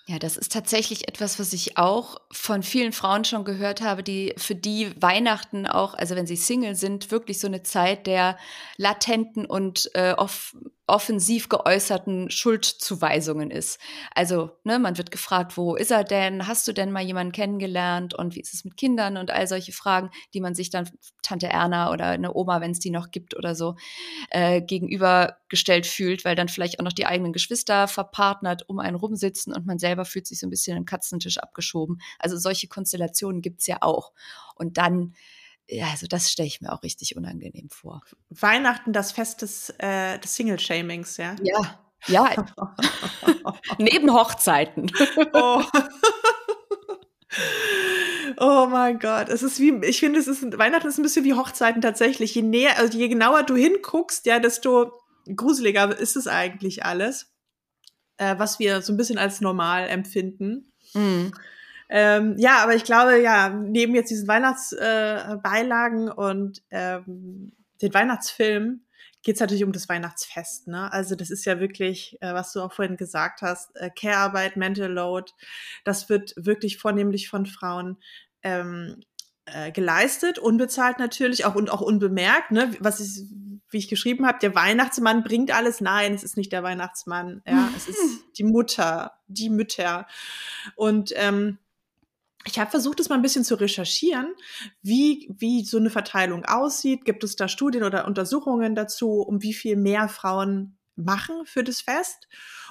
B: Ja, das ist tatsächlich etwas, was ich auch von vielen Frauen schon gehört habe, die für die Weihnachten auch, also wenn sie Single sind, wirklich so eine Zeit der latenten und äh, off offensiv geäußerten Schuldzuweisungen ist. Also, ne, man wird gefragt, wo ist er denn? Hast du denn mal jemanden kennengelernt? Und wie ist es mit Kindern? Und all solche Fragen, die man sich dann Tante Erna oder eine Oma, wenn es die noch gibt oder so, äh, gegenübergestellt fühlt, weil dann vielleicht auch noch die eigenen Geschwister verpartnert um einen rumsitzen und man selber fühlt sich so ein bisschen im Katzentisch abgeschoben. Also solche Konstellationen gibt's ja auch. Und dann ja, also das stelle ich mir auch richtig unangenehm vor.
A: Weihnachten, das Fest des, äh, des Single-Shamings, ja?
B: Ja, ja. (laughs) Neben Hochzeiten.
A: oh. oh mein Gott, es ist wie, ich finde, es ist, Weihnachten ist ein bisschen wie Hochzeiten tatsächlich. Je näher, also je genauer du hinguckst, ja, desto gruseliger ist es eigentlich alles, äh, was wir so ein bisschen als normal empfinden. Mhm. Ähm, ja, aber ich glaube, ja, neben jetzt diesen Weihnachtsbeilagen äh, und ähm, den Weihnachtsfilm geht es natürlich um das Weihnachtsfest. Ne? Also das ist ja wirklich, äh, was du auch vorhin gesagt hast, äh, Care-Arbeit, Mental Load, das wird wirklich vornehmlich von Frauen ähm, äh, geleistet, unbezahlt natürlich, auch und auch unbemerkt. Ne? Was ich, wie ich geschrieben habe, der Weihnachtsmann bringt alles. Nein, es ist nicht der Weihnachtsmann. Ja, es ist (laughs) die Mutter, die Mütter. Und ähm, ich habe versucht, es mal ein bisschen zu recherchieren, wie, wie so eine Verteilung aussieht. Gibt es da Studien oder Untersuchungen dazu, um wie viel mehr Frauen machen für das Fest?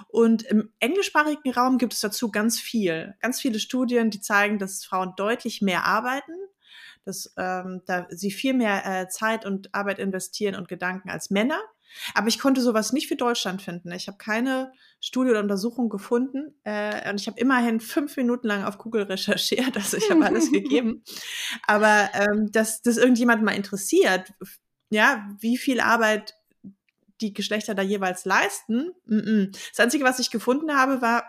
A: Und im englischsprachigen Raum gibt es dazu ganz viel, ganz viele Studien, die zeigen, dass Frauen deutlich mehr arbeiten, dass ähm, da sie viel mehr äh, Zeit und Arbeit investieren und Gedanken als Männer. Aber ich konnte sowas nicht für Deutschland finden. Ich habe keine Studie oder Untersuchung gefunden äh, und ich habe immerhin fünf Minuten lang auf Google recherchiert, also ich habe alles gegeben. (laughs) Aber ähm, dass das irgendjemand mal interessiert, ja, wie viel Arbeit die Geschlechter da jeweils leisten. Mm -mm. Das Einzige, was ich gefunden habe, war,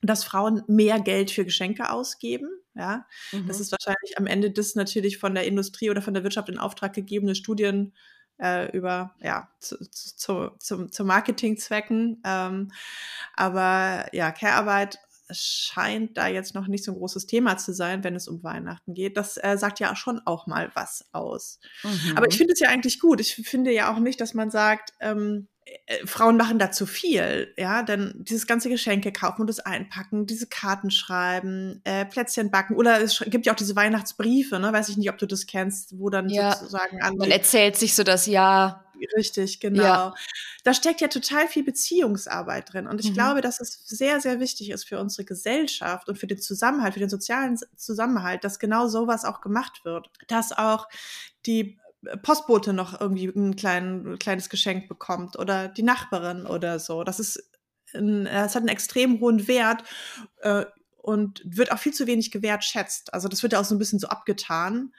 A: dass Frauen mehr Geld für Geschenke ausgeben. Ja, mhm. das ist wahrscheinlich am Ende das natürlich von der Industrie oder von der Wirtschaft in Auftrag gegebene Studien äh, über, ja, zu, zu, zu, zu Marketingzwecken. Ähm, aber ja, Care-Arbeit scheint da jetzt noch nicht so ein großes Thema zu sein, wenn es um Weihnachten geht. Das äh, sagt ja schon auch mal was aus. Mhm. Aber ich finde es ja eigentlich gut. Ich finde ja auch nicht, dass man sagt, ähm, äh, Frauen machen da zu viel, ja, denn dieses ganze Geschenke kaufen und das einpacken, diese Karten schreiben, äh, Plätzchen backen oder es gibt ja auch diese Weihnachtsbriefe, ne, weiß ich nicht, ob du das kennst, wo dann ja, sozusagen
B: an man erzählt sich so das Jahr.
A: Richtig, genau. Ja. Da steckt ja total viel Beziehungsarbeit drin und ich mhm. glaube, dass es sehr, sehr wichtig ist für unsere Gesellschaft und für den Zusammenhalt, für den sozialen Zusammenhalt, dass genau sowas auch gemacht wird, dass auch die Postbote noch irgendwie ein klein, kleines Geschenk bekommt oder die Nachbarin oder so. Das ist, ein, das hat einen extrem hohen Wert äh, und wird auch viel zu wenig gewertschätzt. Also das wird ja auch so ein bisschen so abgetan.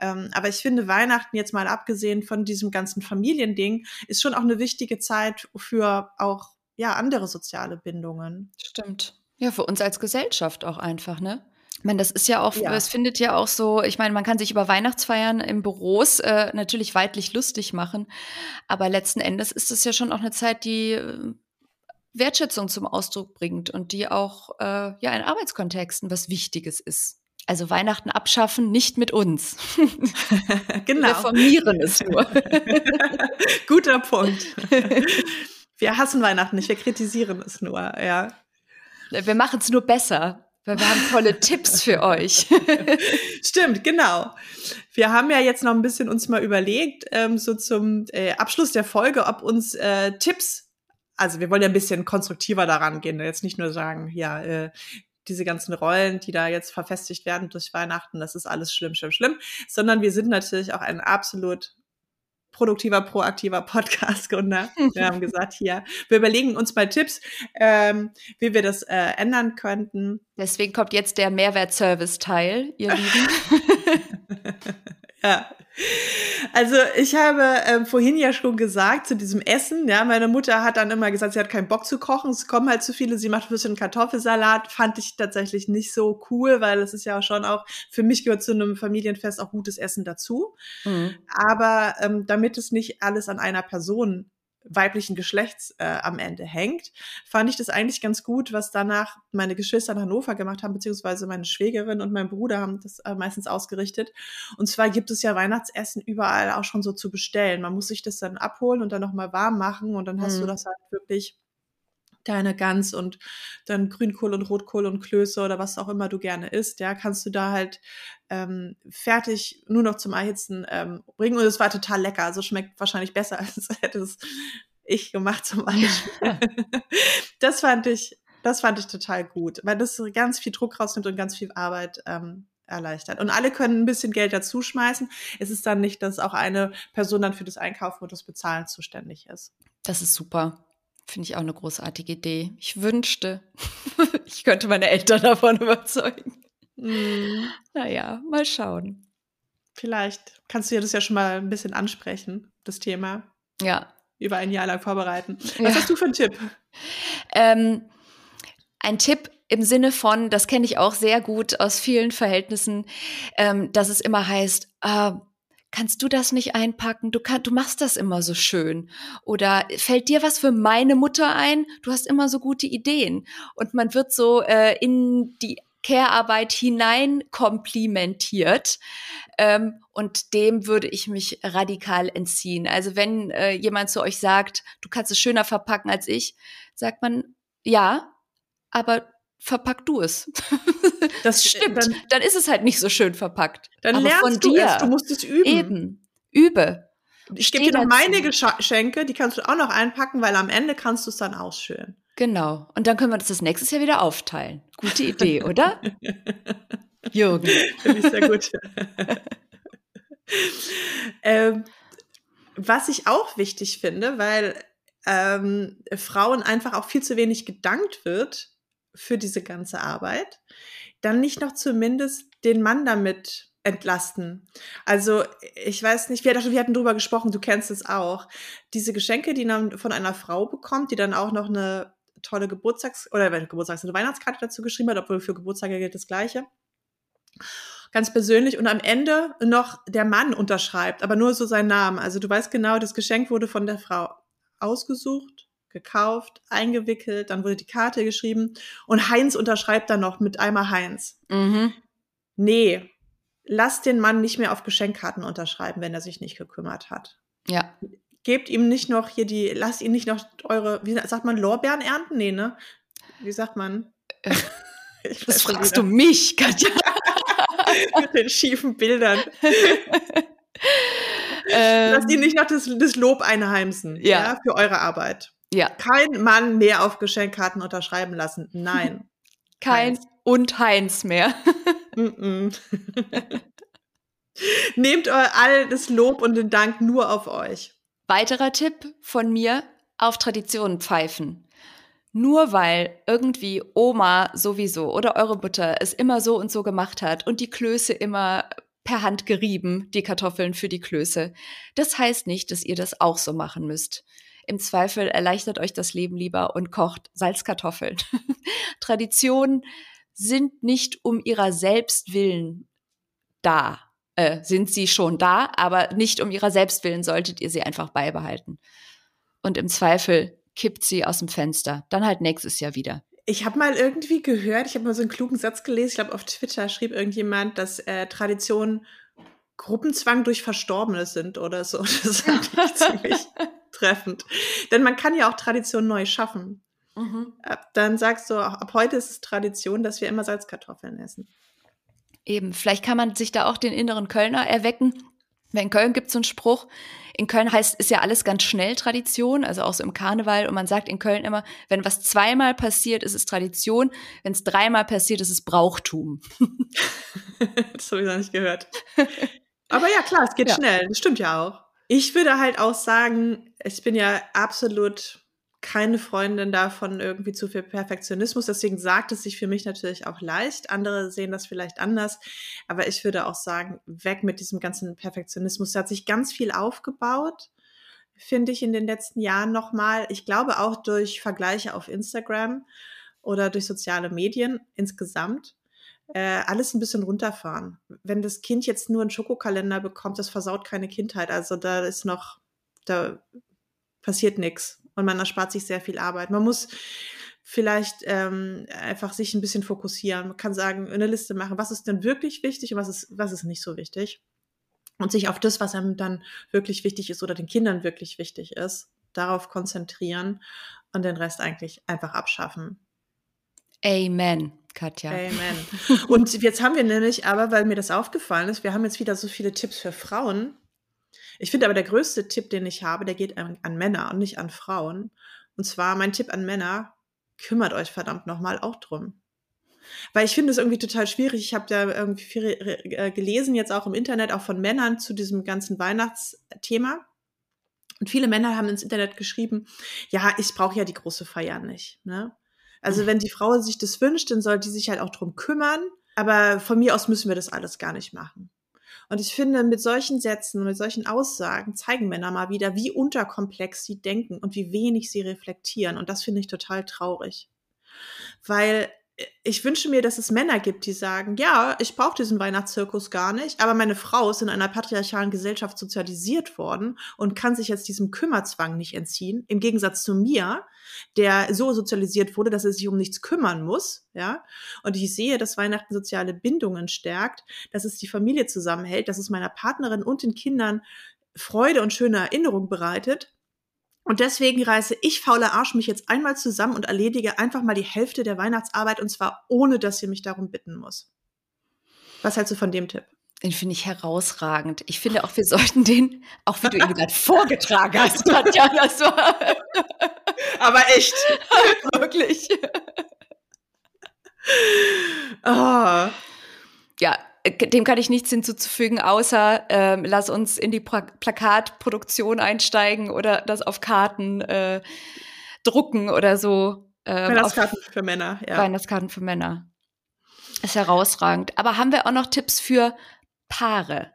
A: Ähm, aber ich finde Weihnachten jetzt mal abgesehen von diesem ganzen Familiending ist schon auch eine wichtige Zeit für auch ja andere soziale Bindungen.
B: Stimmt. Ja, für uns als Gesellschaft auch einfach, ne? Ich meine, das ist ja auch, ja. es findet ja auch so, ich meine, man kann sich über Weihnachtsfeiern im Büros äh, natürlich weitlich lustig machen, aber letzten Endes ist es ja schon auch eine Zeit, die äh, Wertschätzung zum Ausdruck bringt und die auch äh, ja in Arbeitskontexten was Wichtiges ist. Also Weihnachten abschaffen, nicht mit uns. (laughs)
A: genau.
B: Wir formieren es nur. (laughs)
A: Guter Punkt. Wir hassen Weihnachten nicht, wir kritisieren es nur, ja.
B: Wir machen es nur besser. Weil wir haben tolle (laughs) Tipps für euch.
A: Stimmt, genau. Wir haben ja jetzt noch ein bisschen uns mal überlegt, ähm, so zum äh, Abschluss der Folge, ob uns äh, Tipps, also wir wollen ja ein bisschen konstruktiver daran gehen, jetzt nicht nur sagen, ja, äh, diese ganzen Rollen, die da jetzt verfestigt werden durch Weihnachten, das ist alles schlimm, schlimm, schlimm, sondern wir sind natürlich auch ein absolut produktiver, proaktiver (laughs) Podcast-Gründer. Wir haben gesagt, hier, wir überlegen uns mal Tipps, ähm, wie wir das äh, ändern könnten.
B: Deswegen kommt jetzt der Mehrwertservice-Teil, ihr Lieben. (laughs)
A: ja. Also ich habe ähm, vorhin ja schon gesagt zu diesem Essen, ja, meine Mutter hat dann immer gesagt, sie hat keinen Bock zu kochen, es kommen halt zu viele, sie macht ein bisschen Kartoffelsalat, fand ich tatsächlich nicht so cool, weil es ist ja auch schon auch, für mich gehört zu einem Familienfest auch gutes Essen dazu. Mhm. Aber ähm, damit es nicht alles an einer Person weiblichen Geschlechts äh, am Ende hängt, fand ich das eigentlich ganz gut, was danach meine Geschwister in Hannover gemacht haben, beziehungsweise meine Schwägerin und mein Bruder haben das äh, meistens ausgerichtet. Und zwar gibt es ja Weihnachtsessen überall auch schon so zu bestellen. Man muss sich das dann abholen und dann nochmal warm machen und dann hast mhm. du das halt wirklich deine Gans und dann Grünkohl und Rotkohl und Klöße oder was auch immer du gerne isst, ja, kannst du da halt ähm, fertig nur noch zum Erhitzen ähm, bringen. Und es war total lecker. Also schmeckt wahrscheinlich besser, (laughs) als hätte es ich gemacht zum Beispiel. (laughs) das fand ich, das fand ich total gut, weil das ganz viel Druck rausnimmt und ganz viel Arbeit ähm, erleichtert. Und alle können ein bisschen Geld dazu schmeißen. Es ist dann nicht, dass auch eine Person dann für das Einkaufen und das Bezahlen zuständig ist.
B: Das ist super. Finde ich auch eine großartige Idee. Ich wünschte, (laughs) ich könnte meine Eltern davon überzeugen. Mm. Naja, mal schauen.
A: Vielleicht kannst du ja das ja schon mal ein bisschen ansprechen, das Thema.
B: Ja.
A: Über ein Jahr lang vorbereiten. Was ja. hast du für einen Tipp?
B: Ähm, ein Tipp im Sinne von, das kenne ich auch sehr gut aus vielen Verhältnissen, ähm, dass es immer heißt, äh, kannst du das nicht einpacken? Du, kann, du machst das immer so schön. Oder fällt dir was für meine Mutter ein? Du hast immer so gute Ideen. Und man wird so äh, in die Care-Arbeit hinein komplimentiert. Ähm, und dem würde ich mich radikal entziehen. Also wenn äh, jemand zu euch sagt, du kannst es schöner verpacken als ich, sagt man, ja, aber verpack du es. (laughs) Das stimmt. Dann, dann, ist es halt nicht so schön verpackt.
A: Dann aber lernst von du dir, es, du musst es üben.
B: Eben, übe.
A: Ich gebe dir noch meine Geschenke, die kannst du auch noch einpacken, weil am Ende kannst du es dann ausschülen.
B: Genau. Und dann können wir das das nächstes Jahr wieder aufteilen. Gute Idee, oder? (laughs) Jürgen.
A: Finde ich sehr gut. (laughs) ähm, was ich auch wichtig finde, weil ähm, Frauen einfach auch viel zu wenig gedankt wird für diese ganze Arbeit, dann nicht noch zumindest den Mann damit entlasten. Also ich weiß nicht, wir, hatten drüber gesprochen, du kennst es auch. Diese Geschenke, die man von einer Frau bekommt, die dann auch noch eine tolle Geburtstags- oder Geburtstags- eine Weihnachtskarte dazu geschrieben hat, obwohl für Geburtstage gilt das Gleiche. Ganz persönlich und am Ende noch der Mann unterschreibt, aber nur so seinen Namen. Also du weißt genau, das Geschenk wurde von der Frau ausgesucht, gekauft, eingewickelt, dann wurde die Karte geschrieben und Heinz unterschreibt dann noch mit einmal Heinz. Mhm. Nee, lass den Mann nicht mehr auf Geschenkkarten unterschreiben, wenn er sich nicht gekümmert hat.
B: Ja.
A: Gebt ihm nicht noch hier die, lasst ihn nicht noch eure, wie sagt man, Lorbeeren ernten? Nee, ne? Wie sagt man?
B: Äh, (laughs) das fragst du mich, Katja. (laughs)
A: Mit den schiefen Bildern. (laughs) ähm, lasst ihn nicht noch das, das Lob einheimsen ja. ja. für eure Arbeit.
B: Ja.
A: Kein Mann mehr auf Geschenkkarten unterschreiben lassen. Nein. (laughs)
B: Kein Heinz. und Heinz mehr. (laughs)
A: Nehmt all das Lob und den Dank nur auf euch.
B: Weiterer Tipp von mir, auf Traditionen pfeifen. Nur weil irgendwie Oma sowieso oder eure Mutter es immer so und so gemacht hat und die Klöße immer per Hand gerieben, die Kartoffeln für die Klöße. Das heißt nicht, dass ihr das auch so machen müsst. Im Zweifel erleichtert euch das Leben lieber und kocht Salzkartoffeln. (laughs) Traditionen sind nicht um ihrer selbst willen da. Äh, sind sie schon da, aber nicht um ihrer selbst willen solltet ihr sie einfach beibehalten. Und im Zweifel kippt sie aus dem Fenster. Dann halt nächstes Jahr wieder.
A: Ich habe mal irgendwie gehört, ich habe mal so einen klugen Satz gelesen, ich glaube auf Twitter schrieb irgendjemand, dass äh, Traditionen Gruppenzwang durch Verstorbene sind oder so. (laughs) Das fand ich ziemlich treffend. Denn man kann ja auch Traditionen neu schaffen. Mhm. Dann sagst du, ab heute ist es Tradition, dass wir immer Salzkartoffeln essen.
B: Eben, vielleicht kann man sich da auch den inneren Kölner erwecken. In Köln gibt es so einen Spruch, in Köln heißt, ist ja alles ganz schnell Tradition, also auch so im Karneval. Und man sagt in Köln immer, wenn was zweimal passiert, ist es Tradition. Wenn es dreimal passiert, ist es Brauchtum. (laughs)
A: das habe ich noch nicht gehört. (laughs) Aber ja, klar, es geht ja. schnell. Das stimmt ja auch. Ich würde halt auch sagen, ich bin ja absolut keine Freundin davon irgendwie zu viel Perfektionismus. Deswegen sagt es sich für mich natürlich auch leicht. Andere sehen das vielleicht anders. Aber ich würde auch sagen, weg mit diesem ganzen Perfektionismus. Da hat sich ganz viel aufgebaut, finde ich, in den letzten Jahren nochmal. Ich glaube auch durch Vergleiche auf Instagram oder durch soziale Medien insgesamt. Äh, alles ein bisschen runterfahren. Wenn das Kind jetzt nur einen Schokokalender bekommt, das versaut keine Kindheit. Also da ist noch, da passiert nichts und man erspart sich sehr viel Arbeit. Man muss vielleicht ähm, einfach sich ein bisschen fokussieren. Man kann sagen, eine Liste machen, was ist denn wirklich wichtig und was ist, was ist nicht so wichtig. Und sich auf das, was einem dann wirklich wichtig ist oder den Kindern wirklich wichtig ist, darauf konzentrieren und den Rest eigentlich einfach abschaffen.
B: Amen, Katja.
A: Amen. (laughs) Und jetzt haben wir nämlich aber, weil mir das aufgefallen ist, wir haben jetzt wieder so viele Tipps für Frauen. Ich finde aber der größte Tipp, den ich habe, der geht an, an Männer und nicht an Frauen. Und zwar mein Tipp an Männer, kümmert euch verdammt nochmal auch drum. Weil ich finde es irgendwie total schwierig. Ich habe da irgendwie viel äh, gelesen, jetzt auch im Internet, auch von Männern zu diesem ganzen Weihnachtsthema. Und viele Männer haben ins Internet geschrieben, ja, ich brauche ja die große Feier nicht. Ne? Also wenn die Frau sich das wünscht, dann soll die sich halt auch drum kümmern. Aber von mir aus müssen wir das alles gar nicht machen. Und ich finde, mit solchen Sätzen, mit solchen Aussagen zeigen Männer mal wieder, wie unterkomplex sie denken und wie wenig sie reflektieren. Und das finde ich total traurig. Weil ich wünsche mir, dass es Männer gibt, die sagen, ja, ich brauche diesen Weihnachtszirkus gar nicht, aber meine Frau ist in einer patriarchalen Gesellschaft sozialisiert worden und kann sich jetzt diesem Kümmerzwang nicht entziehen, im Gegensatz zu mir, der so sozialisiert wurde, dass er sich um nichts kümmern muss, ja. Und ich sehe, dass Weihnachten soziale Bindungen stärkt, dass es die Familie zusammenhält, dass es meiner Partnerin und den Kindern Freude und schöne Erinnerung bereitet und deswegen reiße ich, fauler Arsch, mich jetzt einmal zusammen und erledige einfach mal die Hälfte der Weihnachtsarbeit und zwar ohne, dass ihr mich darum bitten muss. Was hältst du von dem Tipp?
B: Den finde ich herausragend. Ich finde auch, wir sollten den, auch wie du ihn gerade vorgetragen hast, Katja, das war.
A: Aber echt. (laughs)
B: Wirklich.
A: Oh.
B: Ja, dem kann ich nichts hinzuzufügen, außer ähm, lass uns in die pra Plakatproduktion einsteigen oder das auf Karten äh, drucken oder so.
A: Ähm, Weihnachtskarten für Männer,
B: ja. Weihnachtskarten für Männer. Ist herausragend. Aber haben wir auch noch Tipps für Paare?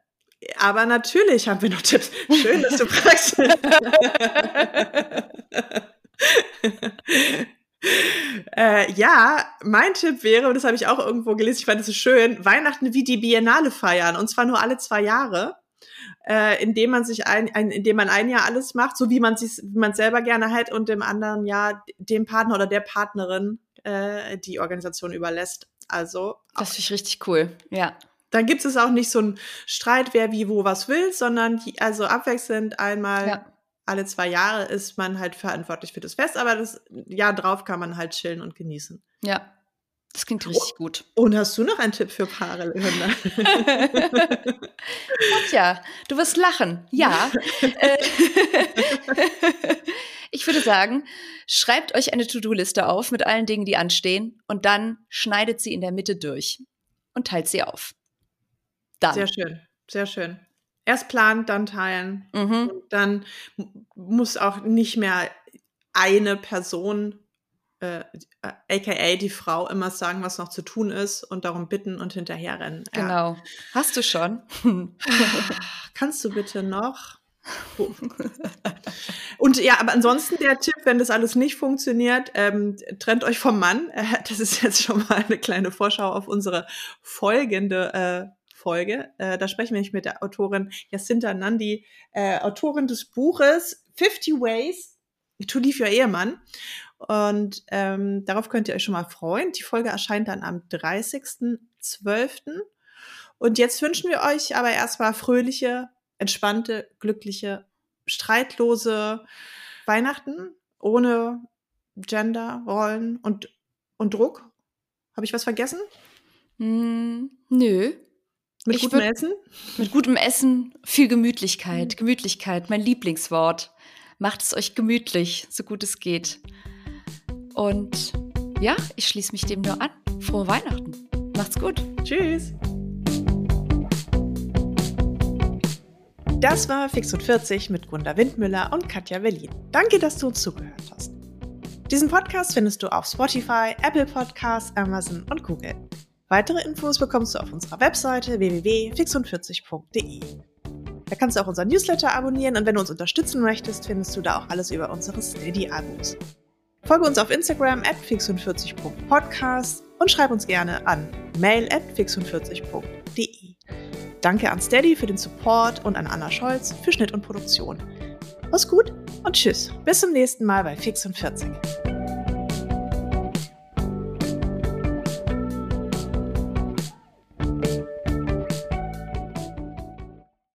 A: Aber natürlich haben wir noch Tipps. Schön, dass du fragst. (laughs) (laughs) Äh, ja, mein Tipp wäre, und das habe ich auch irgendwo gelesen, ich fand es so schön, Weihnachten wie die Biennale feiern, und zwar nur alle zwei Jahre. Äh, indem man sich ein, ein, indem man ein Jahr alles macht, so wie man sich, wie man selber gerne hat, und dem anderen Jahr dem Partner oder der Partnerin äh, die Organisation überlässt. Also
B: das finde ich richtig cool. Ja.
A: Dann gibt es auch nicht so einen Streit, wer wie wo was will, sondern die, also abwechselnd einmal ja alle zwei Jahre ist man halt verantwortlich für das Fest, aber das Jahr drauf kann man halt chillen und genießen.
B: Ja, das klingt richtig oh, gut.
A: Und hast du noch einen Tipp für Paare, (laughs)
B: Katja, du wirst lachen. Ja. (laughs) Äh, (laughs) ich würde sagen, schreibt euch eine To-Do-Liste auf mit allen Dingen, die anstehen und dann schneidet sie in der Mitte durch und teilt sie auf.
A: Dann. Sehr schön, sehr schön erst planen, dann teilen. Mhm. Und dann muss auch nicht mehr eine Person, äh, aka die Frau, immer sagen, was noch zu tun ist und darum bitten und hinterherrennen.
B: Genau. Ja. Hast du schon?
A: Kannst du bitte noch? (laughs) Und ja, aber ansonsten der Tipp, wenn das alles nicht funktioniert, ähm, trennt euch vom Mann. Äh, das ist jetzt schon mal eine kleine Vorschau auf unsere folgende äh, Folge. Äh, da sprechen wir nicht mit der Autorin Jacinta Nandi, äh, Autorin des Buches 50 Ways to Leave Your Ehemann. Und ähm, darauf könnt ihr euch schon mal freuen. Die Folge erscheint dann am 30.12. Und jetzt wünschen wir euch aber erstmal fröhliche, entspannte, glückliche, streitlose Weihnachten ohne Gender, Rollen und, und Druck. Habe ich was vergessen?
B: Mm, nö.
A: Mit ich gutem würd, Essen?
B: Mit gutem Essen, viel Gemütlichkeit. Mhm. Gemütlichkeit, mein Lieblingswort. Macht es euch gemütlich, so gut es geht. Und ja, ich schließe mich dem nur an. Frohe Weihnachten. Macht's gut.
A: Tschüss. Das war Fix und 40 mit Gunda Windmüller und Katja Berlin. Danke, dass du uns zugehört hast. Diesen Podcast findest du auf Spotify, Apple Podcasts, Amazon und Google. Weitere Infos bekommst du auf unserer Webseite www.fix40.de. Da kannst du auch unseren Newsletter abonnieren und wenn du uns unterstützen möchtest, findest du da auch alles über unsere Steady-Abos. Folge uns auf Instagram at fix40.podcast und schreib uns gerne an mail at fix40.de. Danke an Steady für den Support und an Anna Scholz für Schnitt und Produktion. Mach's gut und tschüss. Bis zum nächsten Mal bei Fix und 40.